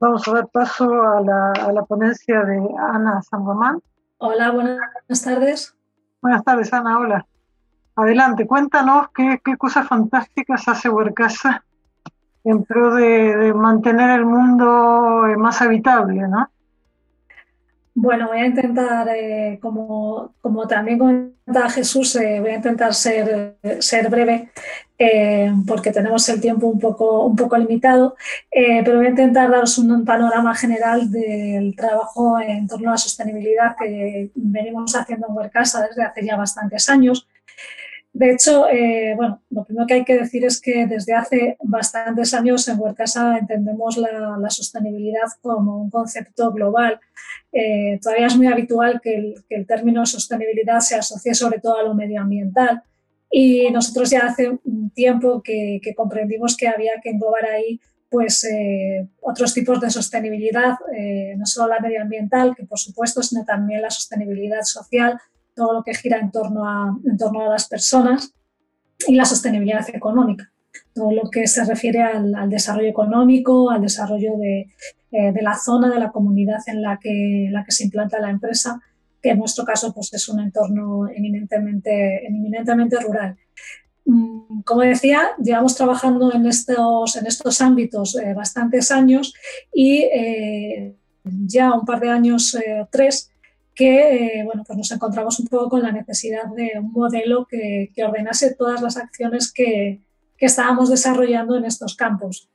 vamos a dar paso a la, ponencia de Ana San Román. Hola, buenas tardes. Buenas tardes, Ana, hola. Adelante, cuéntanos qué, cosas fantásticas hace Huercasa en pro de, mantener el mundo más habitable, ¿no? Bueno, voy a intentar, eh, como, como, también comentaba Jesús, eh, voy a intentar ser, ser breve eh, porque tenemos el tiempo un poco, un poco limitado, pero voy a intentar daros un, panorama general del trabajo en torno a la sostenibilidad que venimos haciendo en Huercasa desde hace ya bastantes años. De hecho, eh, bueno, lo primero que hay que decir es que desde hace bastantes años en Huercasa entendemos la, sostenibilidad como un concepto global. Eh, todavía es muy habitual que el, término sostenibilidad se asocie sobre todo a lo medioambiental y nosotros ya hace un tiempo que, comprendimos que había que englobar ahí pues eh, otros tipos de sostenibilidad, no solo la medioambiental, que por supuesto, sino también la sostenibilidad social, todo lo que gira en torno a, en torno a las personas y la sostenibilidad económica, todo lo que se refiere al, desarrollo económico, al desarrollo de, eh, de, la zona, de la comunidad en la que, la que se implanta la empresa, que en nuestro caso pues, es un entorno eminentemente, eminentemente rural. Mm, como decía, llevamos trabajando en estos, en estos ámbitos eh, bastantes años y eh, ya un par de años, tres, que eh, bueno, pues nos encontramos un poco con la necesidad de un modelo que, ordenase todas las acciones que, estábamos desarrollando en estos campos.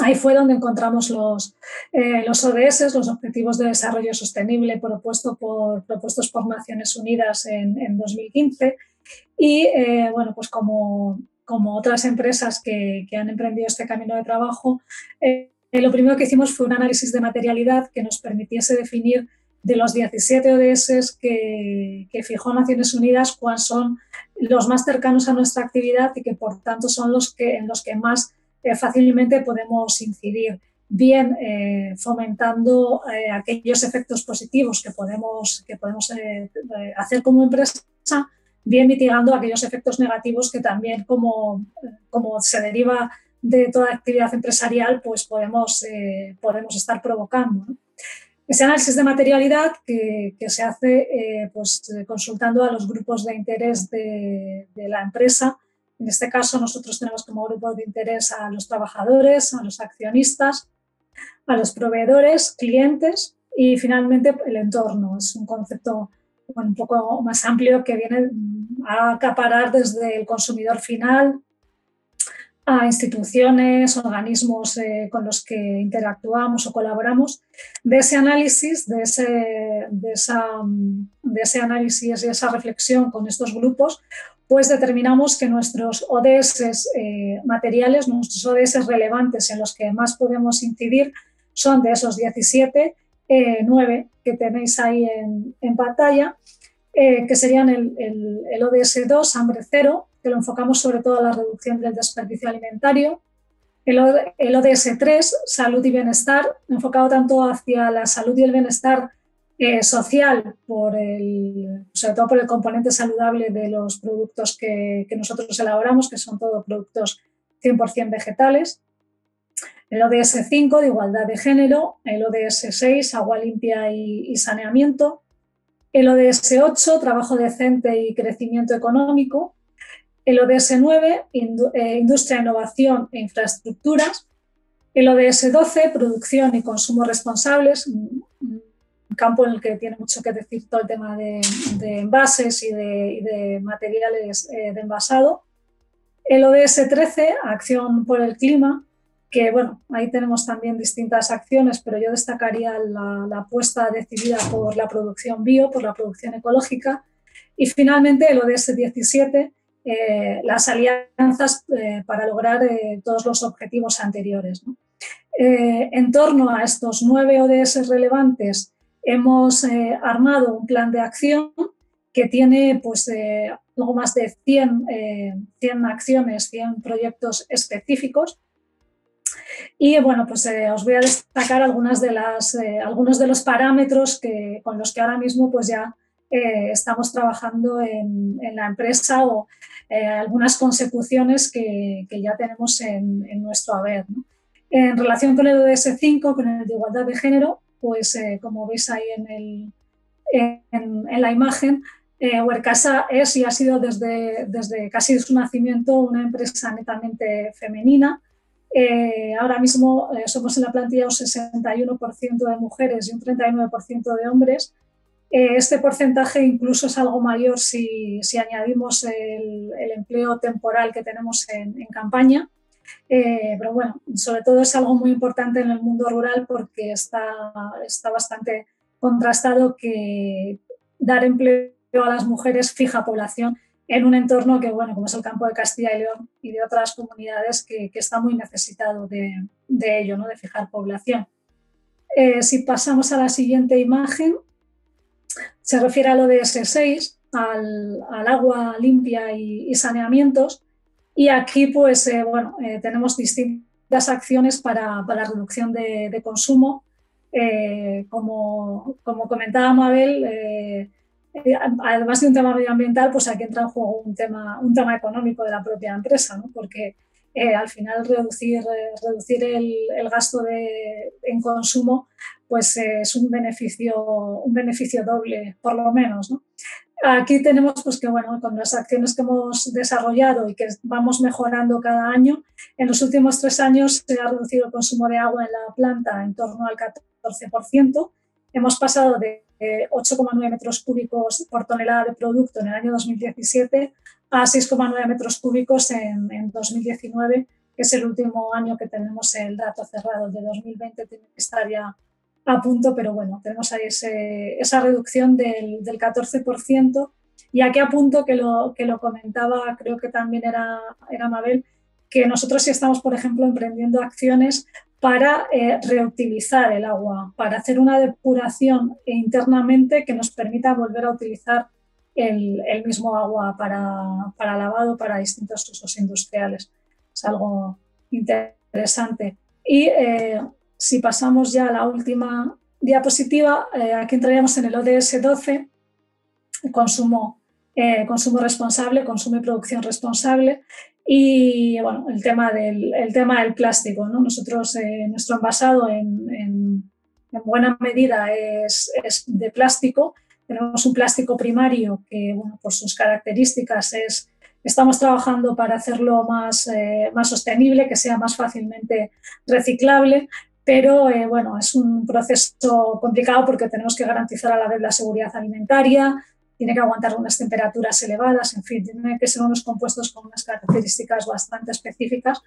Ahí fue donde encontramos los, eh, los ODS, los Objetivos de Desarrollo Sostenible propuesto por, propuestos por Naciones Unidas en, 2015. Y eh, bueno, pues como, como otras empresas que, que, han emprendido este camino de trabajo, lo primero que hicimos fue un análisis de materialidad que nos permitiese definir de los 17 ODS que, fijó Naciones Unidas, cuáles son los más cercanos a nuestra actividad y que por tanto son los que, en los que más eh, fácilmente podemos incidir, bien eh, fomentando eh, aquellos efectos positivos que podemos, que podemos hacer como empresa, bien mitigando aquellos efectos negativos que también como, como se deriva de toda actividad empresarial, pues podemos, podemos estar provocando. Ese análisis de materialidad que, se hace eh, pues, eh, consultando a los grupos de interés de, la empresa. En este caso, nosotros tenemos como grupo de interés a los trabajadores, a los accionistas, a los proveedores, clientes y finalmente el entorno. Es un concepto un poco más amplio que viene a acaparar desde el consumidor final, a instituciones, organismos eh, con los que interactuamos o colaboramos, de ese análisis, de ese, de, esa, de ese análisis y esa reflexión con estos grupos, pues determinamos que nuestros ODS eh, materiales, nuestros ODS relevantes en los que más podemos incidir, son de esos 17, 9 eh, que tenéis ahí en, en pantalla, que serían el, el, ODS 2, hambre cero, que lo enfocamos sobre todo a la reducción del desperdicio alimentario, el, ODS 3, salud y bienestar, enfocado tanto hacia la salud y el bienestar eh, social, por el, sobre todo por el componente saludable de los productos que, nosotros elaboramos, que son todos productos 100% vegetales. El ODS 5 de igualdad de género, el ODS 6 agua limpia y, saneamiento, el ODS 8 trabajo decente y crecimiento económico, el ODS 9 eh, industria, innovación e infraestructuras, el ODS 12 producción y consumo responsables, campo en el que tiene mucho que decir todo el tema de, envases y de, materiales eh, de envasado. El ODS 13, Acción por el Clima, que bueno, ahí tenemos también distintas acciones, pero yo destacaría la, apuesta decidida por la producción bio, por la producción ecológica. Y finalmente el ODS 17, eh, las alianzas eh, para lograr todos los objetivos anteriores. en torno a estos nueve ODS relevantes hemos eh, armado un plan de acción que tiene pues, eh, algo más de 100, 100, eh, acciones, 100 proyectos específicos. Y bueno, pues os voy a destacar de algunos de los parámetros que, con los que ahora mismo pues ya estamos trabajando en, en, la empresa o algunas consecuciones que, que ya tenemos en, en nuestro haber. En relación con el ODS 5, con el de igualdad de género, pues eh, como veis ahí en, el, en, la imagen, eh, Huercasa es y ha sido desde, desde casi su nacimiento una empresa netamente femenina. Eh, ahora mismo somos en la plantilla un 61% de mujeres y un 39% de hombres. Este porcentaje incluso es algo mayor si, si añadimos el, empleo temporal que tenemos en, en campaña. Eh, pero bueno, sobre todo es algo muy importante en el mundo rural porque está, está bastante contrastado que dar empleo a las mujeres fija población en un entorno que, bueno, como es el campo de Castilla y León y de otras comunidades que, que está muy necesitado de, de, ello, ¿no? de fijar población. Eh, si pasamos a la siguiente imagen, se refiere a lo de S6, al, al agua limpia y, saneamientos. Y aquí, pues, eh, bueno, eh, tenemos distintas acciones para, para reducción de, de consumo. Eh, como, como, comentaba Mabel, además de un tema medioambiental, pues aquí entra en juego un tema, un tema económico de la propia empresa, ¿no? porque al final reducir, reducir el, el gasto de, en consumo pues es un beneficio, un beneficio doble, por lo menos. ¿no? Aquí tenemos pues que bueno, con las acciones que hemos desarrollado y que vamos mejorando cada año, en los últimos tres años se ha reducido el consumo de agua en la planta en torno al 14%. Hemos pasado de 8,9 metros cúbicos por tonelada de producto en el año 2017 a 6,9 metros cúbicos en, en, 2019, que es el último año que tenemos el dato cerrado. De 2020 tiene que estar ya a punto, pero bueno, tenemos ahí esa reducción del, del 14%. Y aquí a punto que lo, que lo comentaba, creo que también era, era Mabel, que nosotros sí estamos, por ejemplo, emprendiendo acciones para eh, reutilizar el agua, para hacer una depuración internamente que nos permita volver a utilizar el, el mismo agua para, para, lavado, para distintos usos industriales. Es algo interesante. Y eh, si pasamos ya a la última diapositiva, eh, aquí entraríamos en el ODS 12, consumo, eh, consumo responsable, consumo y producción responsable. Y bueno, el tema del, el tema del plástico. ¿no? Nosotros, eh, nuestro envasado en, en, en, buena medida es, es, de plástico. Tenemos un plástico primario que, bueno, por sus características es, estamos trabajando para hacerlo más, más sostenible, que sea más fácilmente reciclable, pero eh, bueno, es un proceso complicado porque tenemos que garantizar a la vez la seguridad alimentaria, tiene que aguantar unas temperaturas elevadas, en fin, tiene que ser unos compuestos con unas características bastante específicas,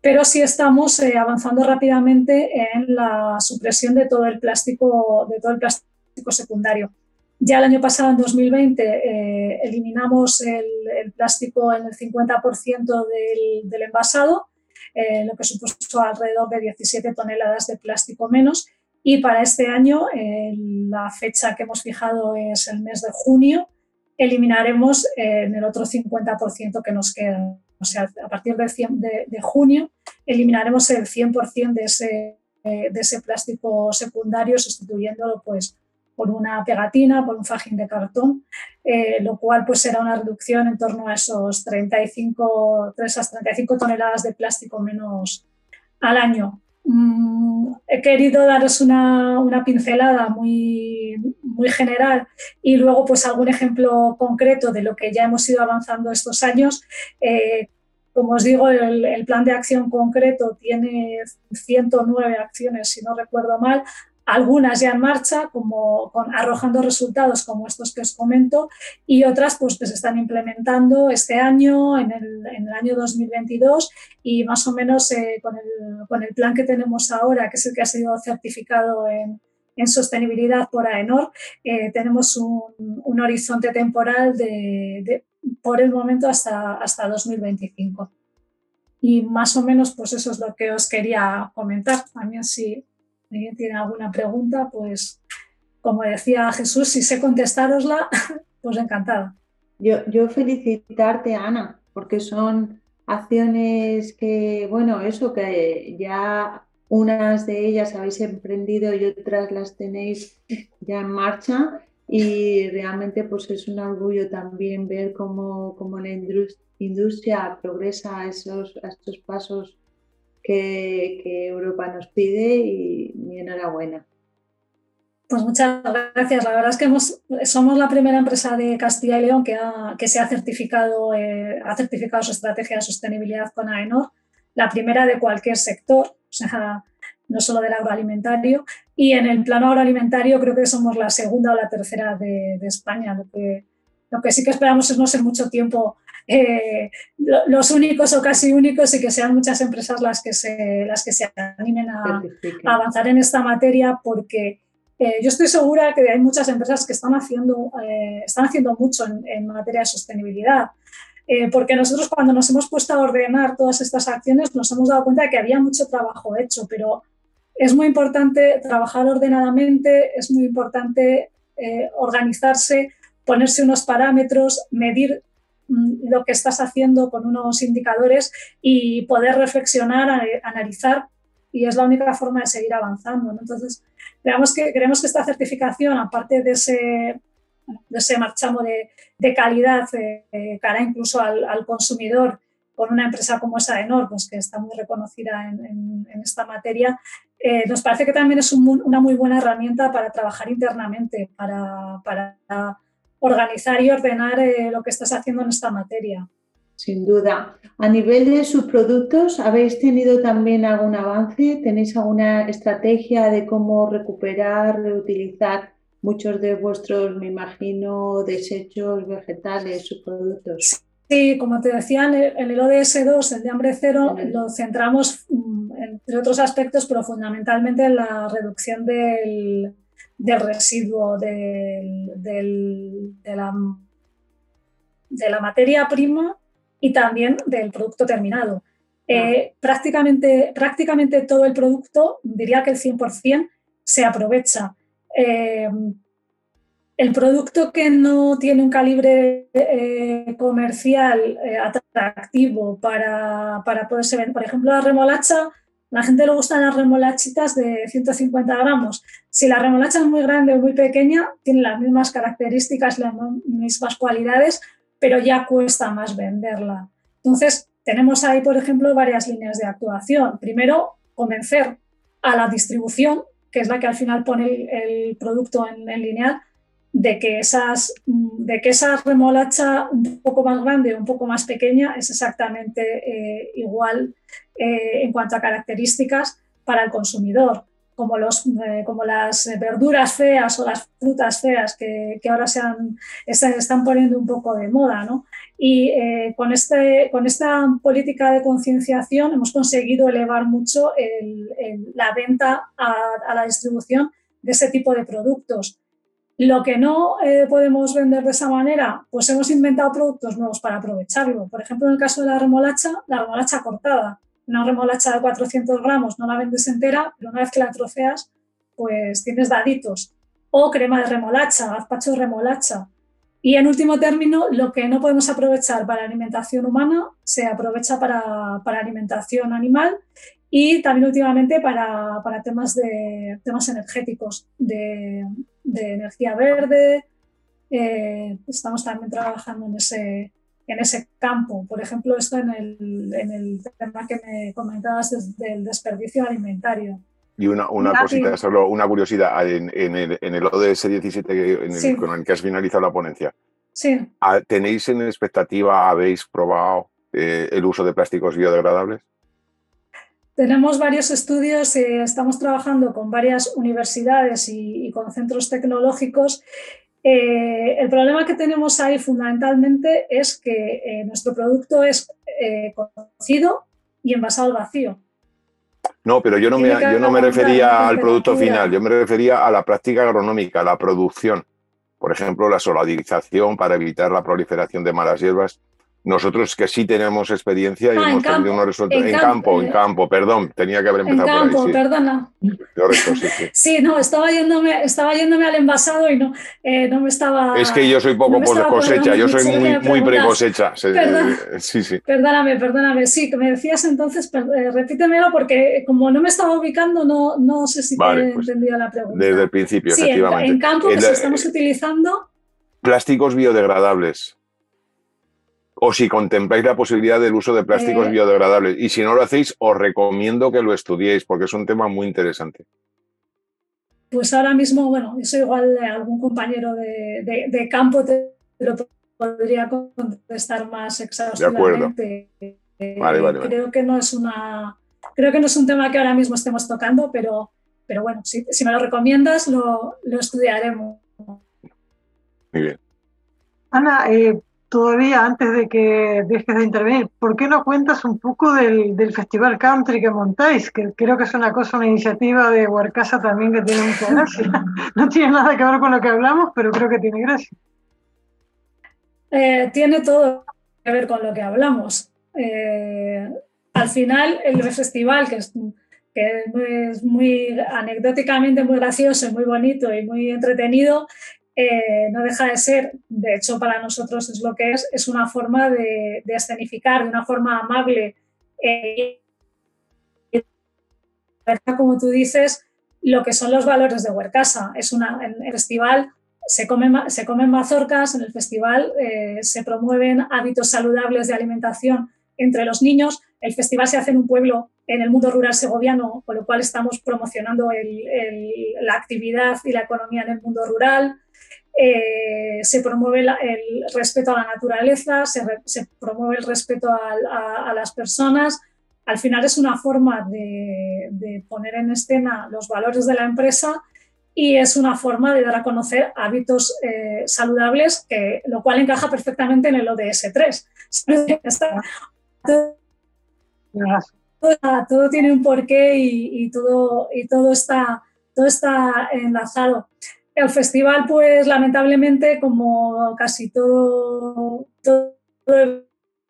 pero sí estamos eh, avanzando rápidamente en la supresión de todo el plástico, de todo el plástico secundario. Ya el año pasado, en 2020, eh, eliminamos el, el, plástico en el 50% del, del envasado eh, lo que supuso alrededor de 17 toneladas de plástico menos. Y para este año, eh, la fecha que hemos fijado es el mes de junio eliminaremos en el otro 50% que nos queda. O sea, a partir de, de, junio eliminaremos el 100% de ese, de ese plástico secundario sustituyéndolo pues por una pegatina, por un fajín de cartón, eh, lo cual pues será una reducción en torno a esos 35, 35 toneladas de plástico menos al año. Mm, he querido daros una, una, pincelada muy, muy general y luego pues algún ejemplo concreto de lo que ya hemos ido avanzando estos años. Eh, como os digo, el, plan de acción concreto tiene 109 acciones, si no recuerdo mal, algunas ya en marcha, como con, arrojando resultados como estos que os comento, y otras pues, que se están implementando este año, en el, en el año 2022, y más o menos eh, con, el, con, el, plan que tenemos ahora, que es el que ha sido certificado en, en sostenibilidad por AENOR, eh, tenemos un, un, horizonte temporal de, de, por el momento hasta, hasta 2025. Y más o menos, pues eso es lo que os quería comentar. También si alguien tiene alguna pregunta, pues como decía Jesús, si sé contestarosla, pues encantada. Yo, yo felicitarte, Ana, porque son acciones que, bueno, eso que ya unas de ellas habéis emprendido y otras las tenéis ya en marcha y realmente pues es un orgullo también ver cómo, cómo la industria progresa esos, a estos pasos que, Europa nos pide y mi enhorabuena. Pues muchas gracias. La verdad es que somos la primera empresa de Castilla y León que, que se ha certificado, eh, ha certificado su estrategia de sostenibilidad con AENOR, la primera de cualquier sector, o sea, no solo del agroalimentario. Y en el plano agroalimentario creo que somos la segunda o la tercera de, de España. Lo que, lo que sí que esperamos es no ser mucho tiempo eh, los únicos o casi únicos y que sean muchas empresas las que se, las que se animen a, avanzar en esta materia porque eh, yo estoy segura que hay muchas empresas que están haciendo, eh, están haciendo mucho en, materia de sostenibilidad. porque nosotros cuando nos hemos puesto a ordenar todas estas acciones nos hemos dado cuenta de que había mucho trabajo hecho, pero es muy importante trabajar ordenadamente, es muy importante organizarse, ponerse unos parámetros, medir lo que estás haciendo con unos indicadores y poder reflexionar, analizar y es la única forma de seguir avanzando. Entonces, creemos que, creemos que esta certificación, aparte de ese, de ese marchamo de, de calidad eh, cara incluso al, al, consumidor, con una empresa como esa Enor, pues que está muy reconocida en, en, esta materia, eh, nos parece que también es un, una muy buena herramienta para trabajar internamente, para, para organizar y ordenar eh, lo que estás haciendo en esta materia. Sin duda. A nivel de sus productos, ¿habéis tenido también algún avance? ¿Tenéis alguna estrategia de cómo recuperar, reutilizar muchos de vuestros, me imagino, desechos vegetales, subproductos? Sí, como te decía, en el ODS 2, el de hambre cero, lo centramos, mm, entre otros aspectos, pero fundamentalmente en la reducción del, del residuo del, del, de, la, de, la, materia prima y también del producto terminado. Eh, prácticamente, prácticamente todo el producto, diría que el 100%, se aprovecha. Eh, el producto que no tiene un calibre eh, comercial atractivo para, para poderse vender, por ejemplo, la remolacha, la gente le gustan las remolachitas de 150 gramos. Si la remolacha es muy grande o muy pequeña, tiene las mismas características, las mismas cualidades, pero ya cuesta más venderla. Entonces, tenemos ahí, por ejemplo, varias líneas de actuación. Primero, convencer a la distribución, que es la que al final pone el, producto en, en lineal, de que, esas, de que esa remolacha un poco más grande o un poco más pequeña es exactamente eh, igual eh, en cuanto a características para el consumidor, como, los, eh, como las verduras feas o las frutas feas que, que ahora se, están poniendo un poco de moda. ¿no? Y con, este, con esta política de concienciación hemos conseguido elevar mucho la venta a la distribución de ese tipo de productos lo que no eh, podemos vender de esa manera, pues hemos inventado productos nuevos para aprovecharlo. Por ejemplo, en el caso de la remolacha, la remolacha cortada. Una remolacha de 400 gramos no la vendes entera, pero una vez que la troceas, pues tienes daditos. O crema de remolacha, gazpacho de remolacha. Y en último término, lo que no podemos aprovechar para alimentación humana se aprovecha para, para alimentación animal y también últimamente para, para temas, de, temas energéticos, de, de energía verde. Eh, estamos también trabajando en ese, en ese campo. Por ejemplo, esto en el, en el tema que me comentabas del desperdicio alimentario. Y una, una cosita, solo una curiosidad, en, en, el, en el ODS 17 en el, con el que has finalizado la ponencia, sí. ¿tenéis en expectativa, habéis probado eh, el uso de plásticos biodegradables? Tenemos varios estudios, eh, estamos trabajando con varias universidades y, y con centros tecnológicos eh, el problema que tenemos ahí fundamentalmente es que eh, nuestro producto es conocido y envasado al vacío. No, pero yo no me, yo no me refería al producto final, yo me refería a la práctica agronómica, la producción. Por ejemplo, la solarización para evitar la proliferación de malas hierbas nosotros que sí tenemos experiencia y Ah, en hemos campo, tenido unos resultados. en En, campo, campo, en eh. campo, perdón, tenía que haber En empezado campo, por ahí. Sí. perdona. Correcto, sí, sí. Sí, no, estaba yéndome, estaba yéndome al envasado y no, eh, no me estaba. Es que yo soy poco no cosecha, yo soy muy, muy Perdón. Sí, sí. Perdóname, perdóname. Sí, que me decías entonces, eh, repítemelo porque como no me estaba ubicando, no, no sé si Vale, te he pues, entendido la pregunta. Desde el principio, sí, en, efectivamente. en campo que si estamos utilizando. Plásticos biodegradables. O si contempláis la posibilidad del uso de plásticos Eh. biodegradables. Y si no lo hacéis, os recomiendo que lo estudiéis porque es un tema muy interesante. Pues ahora mismo, bueno, eso igual de algún compañero de, de- de campo te lo podría contestar más exhaustivamente. Eh, Vale, vale, vale. Creo que no es una, creo que no es un tema que ahora mismo estemos tocando, pero, pero bueno, si, si me lo recomiendas, lo, lo estudiaremos. Muy bien. Ana, eh, todavía antes de que dejes de intervenir, ¿por qué no cuentas un poco del, del Festival Country que montáis? Que creo que es una cosa, una iniciativa de Huarcasa también que tiene mucha gracia. No tiene nada que ver con lo que hablamos, pero creo que tiene gracia. Eh, tiene todo que ver con lo que hablamos. Eh, al final, el festival, que es, que es muy anecdóticamente muy gracioso, y muy bonito y muy entretenido, eh, no deja de ser, de hecho para nosotros es lo que es, es una forma de, escenificar de una forma amable, eh, como tú dices, lo que son los valores de Huercasa. Es una, en el festival se comen, se comen mazorcas, en el festival eh, se promueven hábitos saludables de alimentación entre los niños. El festival se hace en un pueblo en el mundo rural segoviano, con lo cual estamos promocionando la actividad y la economía en el mundo rural. Eh, se promueve la- el respeto a la naturaleza, se, re- se promueve el respeto a, a las personas. Al final es una forma de, de poner en escena los valores de la empresa y es una forma de dar a conocer hábitos eh, saludables, que, lo cual encaja perfectamente en el ODS 3. Está- Tienes razón. todo, todo tiene un porqué y, y todo, y todo, está, todo está enlazado. El festival, pues lamentablemente, como casi todo,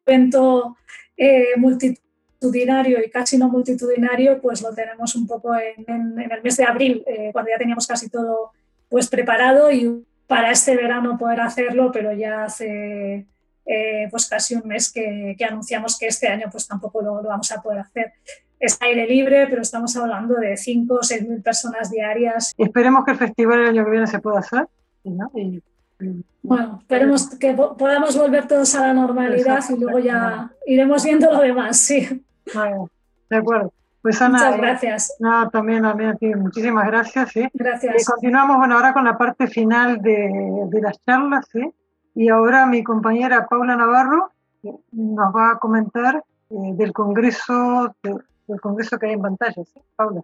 evento eh, multitudinario y casi no multitudinario, pues lo tenemos un poco en, el mes de abril, eh, cuando ya teníamos casi todo pues preparado y para este verano poder hacerlo, pero ya hace eh, pues casi un mes que, anunciamos que este año pues tampoco lo vamos a poder hacer. Es aire libre, pero estamos hablando de 5 o 6 mil personas diarias. Y esperemos que el festival el año que viene se pueda hacer. ¿no? Y- y- Bueno, esperemos que po- podamos volver todos a la normalidad Exacto. y luego ya iremos viendo lo demás, sí. Bueno, de acuerdo. Pues Ana, Muchas eh, gracias. nada, también a mí a ti, muchísimas gracias. ¿sí? Eh, Gracias. continuamos bueno, ahora con la parte final de, de las charlas. ¿sí? Y ahora mi compañera Paula Navarro eh, nos va a comentar eh, del congreso de- del congreso que hay en pantalla. ¿sí? Paula.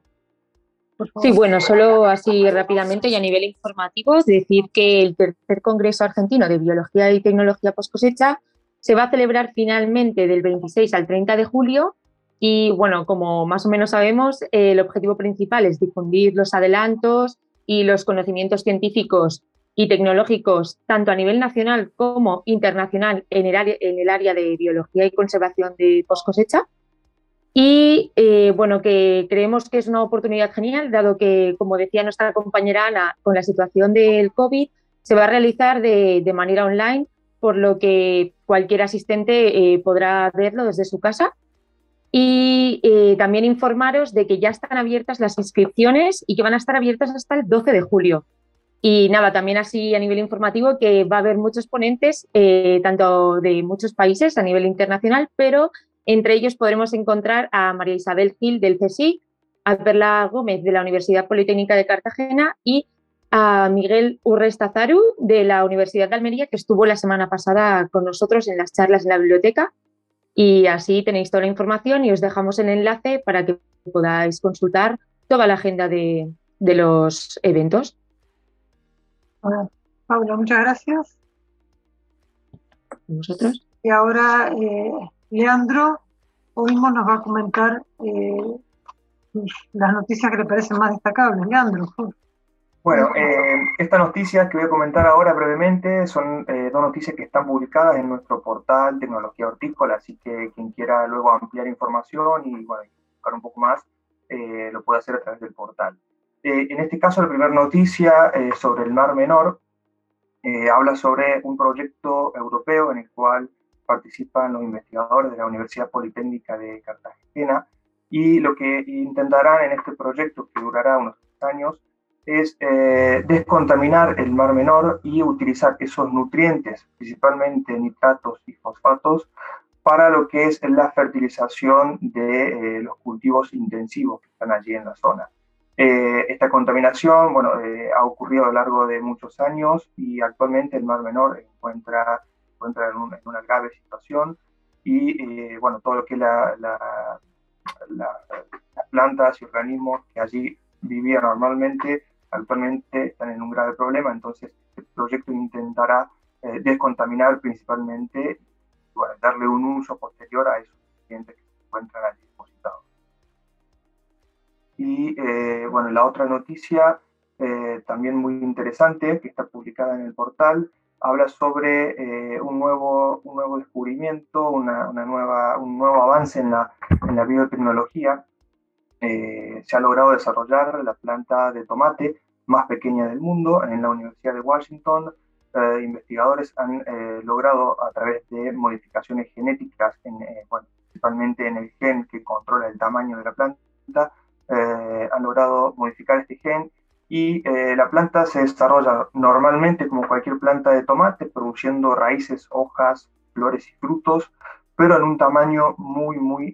Sí, bueno, solo así rápidamente y a nivel informativo, decir que el tercer Congreso Argentino de Biología y Tecnología Post Cosecha se va a celebrar finalmente del 26 al 30 de julio y, bueno, como más o menos sabemos, el objetivo principal es difundir los adelantos y los conocimientos científicos y tecnológicos, tanto a nivel nacional como internacional, en el área, en el área de biología y conservación de post cosecha. Y eh, bueno, que creemos que es una oportunidad genial, dado que, como decía nuestra compañera Ana, con la situación del COVID se va a realizar de, manera online, por lo que cualquier asistente eh, podrá verlo desde su casa. Y eh, también informaros de que ya están abiertas las inscripciones y que van a estar abiertas hasta el 12 de julio. Y nada, también así a nivel informativo que va a haber muchos ponentes, tanto de muchos países a nivel internacional, pero entre ellos podremos encontrar a María Isabel Gil del CSIC, a Perla Gómez de la Universidad Politécnica de Cartagena y a Miguel Urrestazaru de la Universidad de Almería, que estuvo la semana pasada con nosotros en las charlas en la biblioteca. Y así tenéis toda la información y os dejamos el enlace para que podáis consultar toda la agenda de, los eventos. Paula, muchas gracias. ¿Vosotros? Y ahora eh, Leandro hoy nos va a comentar eh, las noticias que le parecen más destacables. Leandro. Bueno, eh, estas noticias que voy a comentar ahora brevemente son eh, dos noticias que están publicadas en nuestro portal Tecnología Hortícola, así que quien quiera luego ampliar información y bueno, buscar un poco más, lo puede hacer a través del portal. en este caso, la primera noticia sobre el Mar Menor habla sobre un proyecto europeo en el cual participan los investigadores de la Universidad Politécnica de Cartagena y lo que intentarán en este proyecto, que durará unos años, es eh, descontaminar el mar menor y utilizar esos nutrientes, principalmente nitratos y fosfatos, para lo que es la fertilización de eh, los cultivos intensivos que están allí en la zona. Eh, esta contaminación bueno, ha ocurrido a lo largo de muchos años y actualmente el mar menor encuentra, encuentra en, una grave situación y bueno, todo lo que es la, las plantas y organismos que allí vivían normalmente actualmente están en un grave problema, entonces el proyecto intentará eh, descontaminar principalmente, bueno, darle un uso posterior a esos clientes que se encuentran allí depositados. Y eh, bueno, la otra noticia, eh, también muy interesante, que está publicada en el portal, habla sobre un, nuevo, un nuevo descubrimiento, una, una, nueva, un nuevo avance en la, en la biotecnología. se ha logrado desarrollar la planta de tomate más pequeña del mundo. En la Universidad de Washington, eh, investigadores han eh, logrado a través de modificaciones genéticas, en, eh, principalmente en el gen que controla el tamaño de la planta, han logrado modificar este gen y la planta se desarrolla normalmente como cualquier planta de tomate, produciendo raíces, hojas, flores y frutos, pero en un tamaño muy, muy,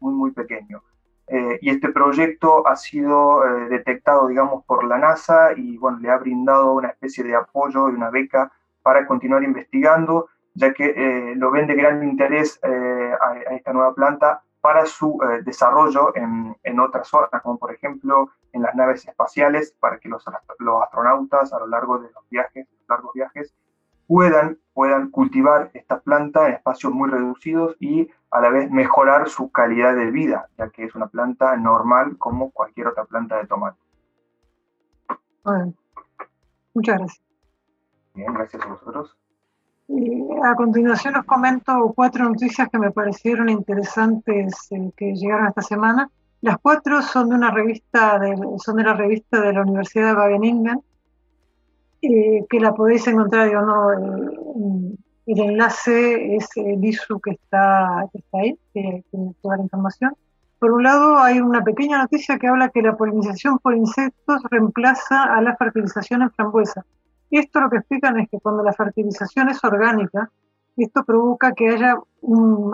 muy, muy pequeño. Eh, y este proyecto ha sido eh, detectado, digamos, por la NASA y, bueno, le ha brindado una especie de apoyo y una beca para continuar investigando, ya que eh, lo ven de gran interés a, esta nueva planta para su desarrollo en, en, otras zonas, como por ejemplo en las naves espaciales, para que los, los astronautas a lo largo de los viajes, largos viajes, puedan, puedan cultivar esta planta en espacios muy reducidos y a la vez mejorar su calidad de vida, ya que es una planta normal como cualquier otra planta de tomate. muchas gracias. Bien, gracias a vosotros. A continuación os comento cuatro noticias que me parecieron interesantes eh, que llegaron esta semana. Las cuatro son de una revista, de, son de la revista de la Universidad de Wageningen eh, que la podéis encontrar, no, el enlace es el ISU que está, que está ahí, que tiene toda la información. Por un lado, hay una pequeña noticia que habla que la polinización por insectos reemplaza a la fertilización en frambuesa. Esto lo que explican es que cuando la fertilización es orgánica, esto provoca que haya,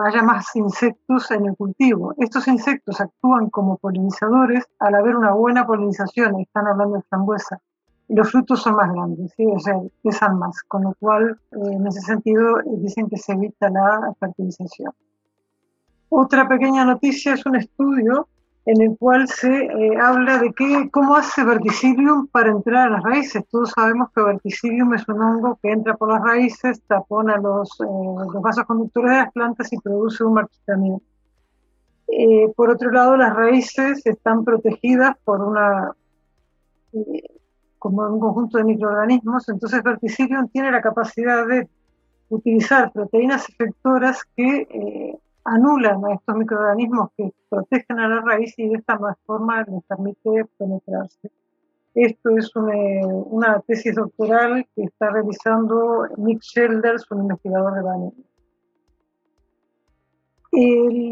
haya más insectos en el cultivo. Estos insectos actúan como polinizadores al haber una buena polinización, están hablando de frambuesa, los frutos son más grandes, ¿sí? o sea, pesan más, con lo cual eh, en ese sentido dicen que se evita la fertilización. Otra pequeña noticia es un estudio en el cual se eh, habla de qué, cómo hace Verticillium para entrar a las raíces. Todos sabemos que Verticillium es un hongo que entra por las raíces, tapona los, eh, vasos conductores de las plantas y produce un marchitamiento. por otro lado, las raíces están protegidas por una como un conjunto de microorganismos, entonces Verticillium tiene la capacidad de utilizar proteínas efectoras que eh, anulan a estos microorganismos que protegen a la raíz y de esta forma les permite penetrarse. Esto es una, tesis doctoral que está realizando Nick Shelders, un investigador de Bani.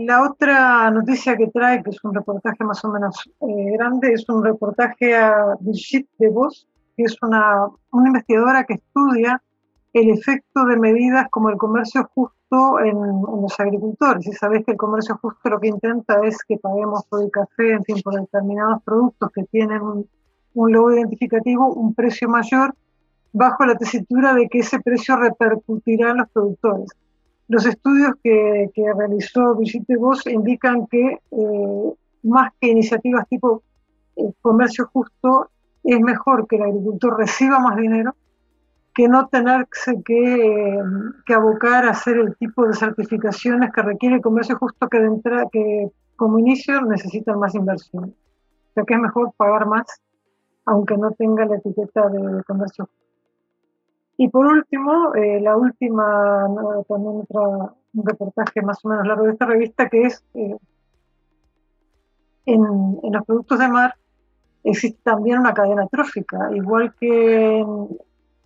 la otra noticia que trae, que es un reportaje más o menos eh, grande, es un reportaje a Brigitte de Vos, que es una, una investigadora que estudia el efecto de medidas como el comercio justo en, los agricultores. Y sabéis que el comercio justo lo que intenta es que paguemos por el café, en fin, por determinados productos que tienen un, logo identificativo, un precio mayor, bajo la tesitura de que ese precio repercutirá en los productores. Los estudios que, que realizó Brigitte Voss indican que eh, más que iniciativas tipo eh, comercio justo, es mejor que el agricultor reciba más dinero que no tenerse que, que, abocar a hacer el tipo de certificaciones que requiere el comercio justo que, de entrada, que como inicio necesitan más inversión. O sea que es mejor pagar más aunque no tenga la etiqueta de comercio. Y por último, eh, la última, también otra, un reportaje más o menos largo de esta revista, que es eh, en, en, los productos de mar existe también una cadena trófica, igual que en,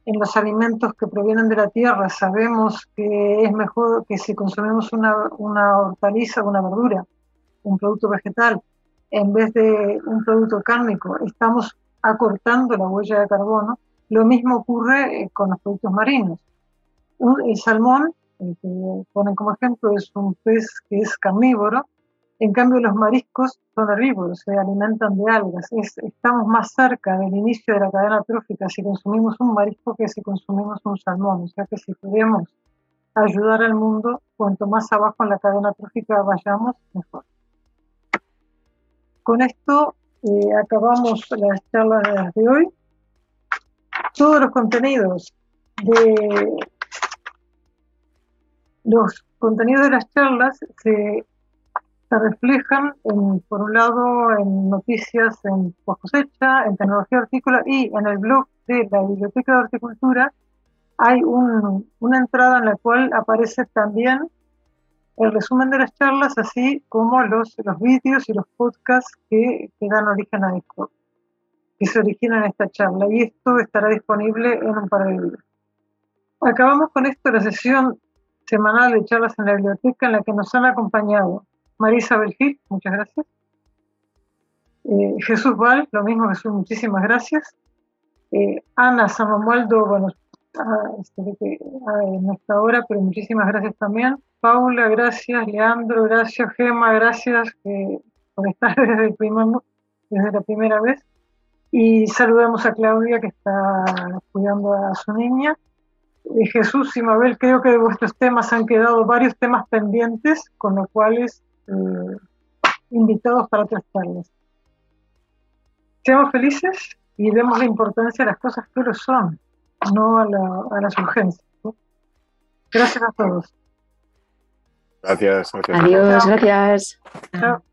en, los alimentos que provienen de la tierra sabemos que es mejor que si consumimos una, una hortaliza una verdura, un producto vegetal, en vez de un producto cárnico, estamos acortando la huella de carbono. Lo mismo ocurre eh, con los productos marinos. El salmón, el que ponen como ejemplo, es un pez que es carnívoro, en cambio los mariscos son herbívoros, se alimentan de algas. estamos más cerca del inicio de la cadena trófica si consumimos un marisco que si consumimos un salmón. O sea que si podemos ayudar al mundo, cuanto más abajo en la cadena trófica vayamos, mejor. Con esto eh, acabamos las charlas de hoy. Todos los contenidos de los contenidos de las charlas se, se reflejan, en, por un lado, en noticias en post cosecha, en tecnología hortícola y en el blog de la Biblioteca de Horticultura hay un, una entrada en la cual aparece también el resumen de las charlas, así como los, los vídeos y los podcasts que, que dan origen a esto, que se originan en esta charla. Y esto estará disponible en un par de días. Acabamos con esto la sesión semanal de charlas en la biblioteca en la que nos han acompañado Marisa Belgil, muchas gracias. Eh, Jesús Val, lo mismo Jesús, muchísimas gracias. Eh, Ana San Romualdo, bueno, ah, este, ah, en esta hora, pero muchísimas gracias también. Paula, gracias. Leandro, gracias. Gema, gracias por estar desde, el primer, desde la primera vez. Y saludamos a Claudia que está cuidando a su niña. Jesús y Mabel, creo que de vuestros temas han quedado varios temas pendientes, con los cuales invitados para otras charlas. Seamos felices y demos la importancia a las cosas que lo son, no a, a las urgencias. Gracias a todos. Gracias. gracias. Adiós, gracias. Chao.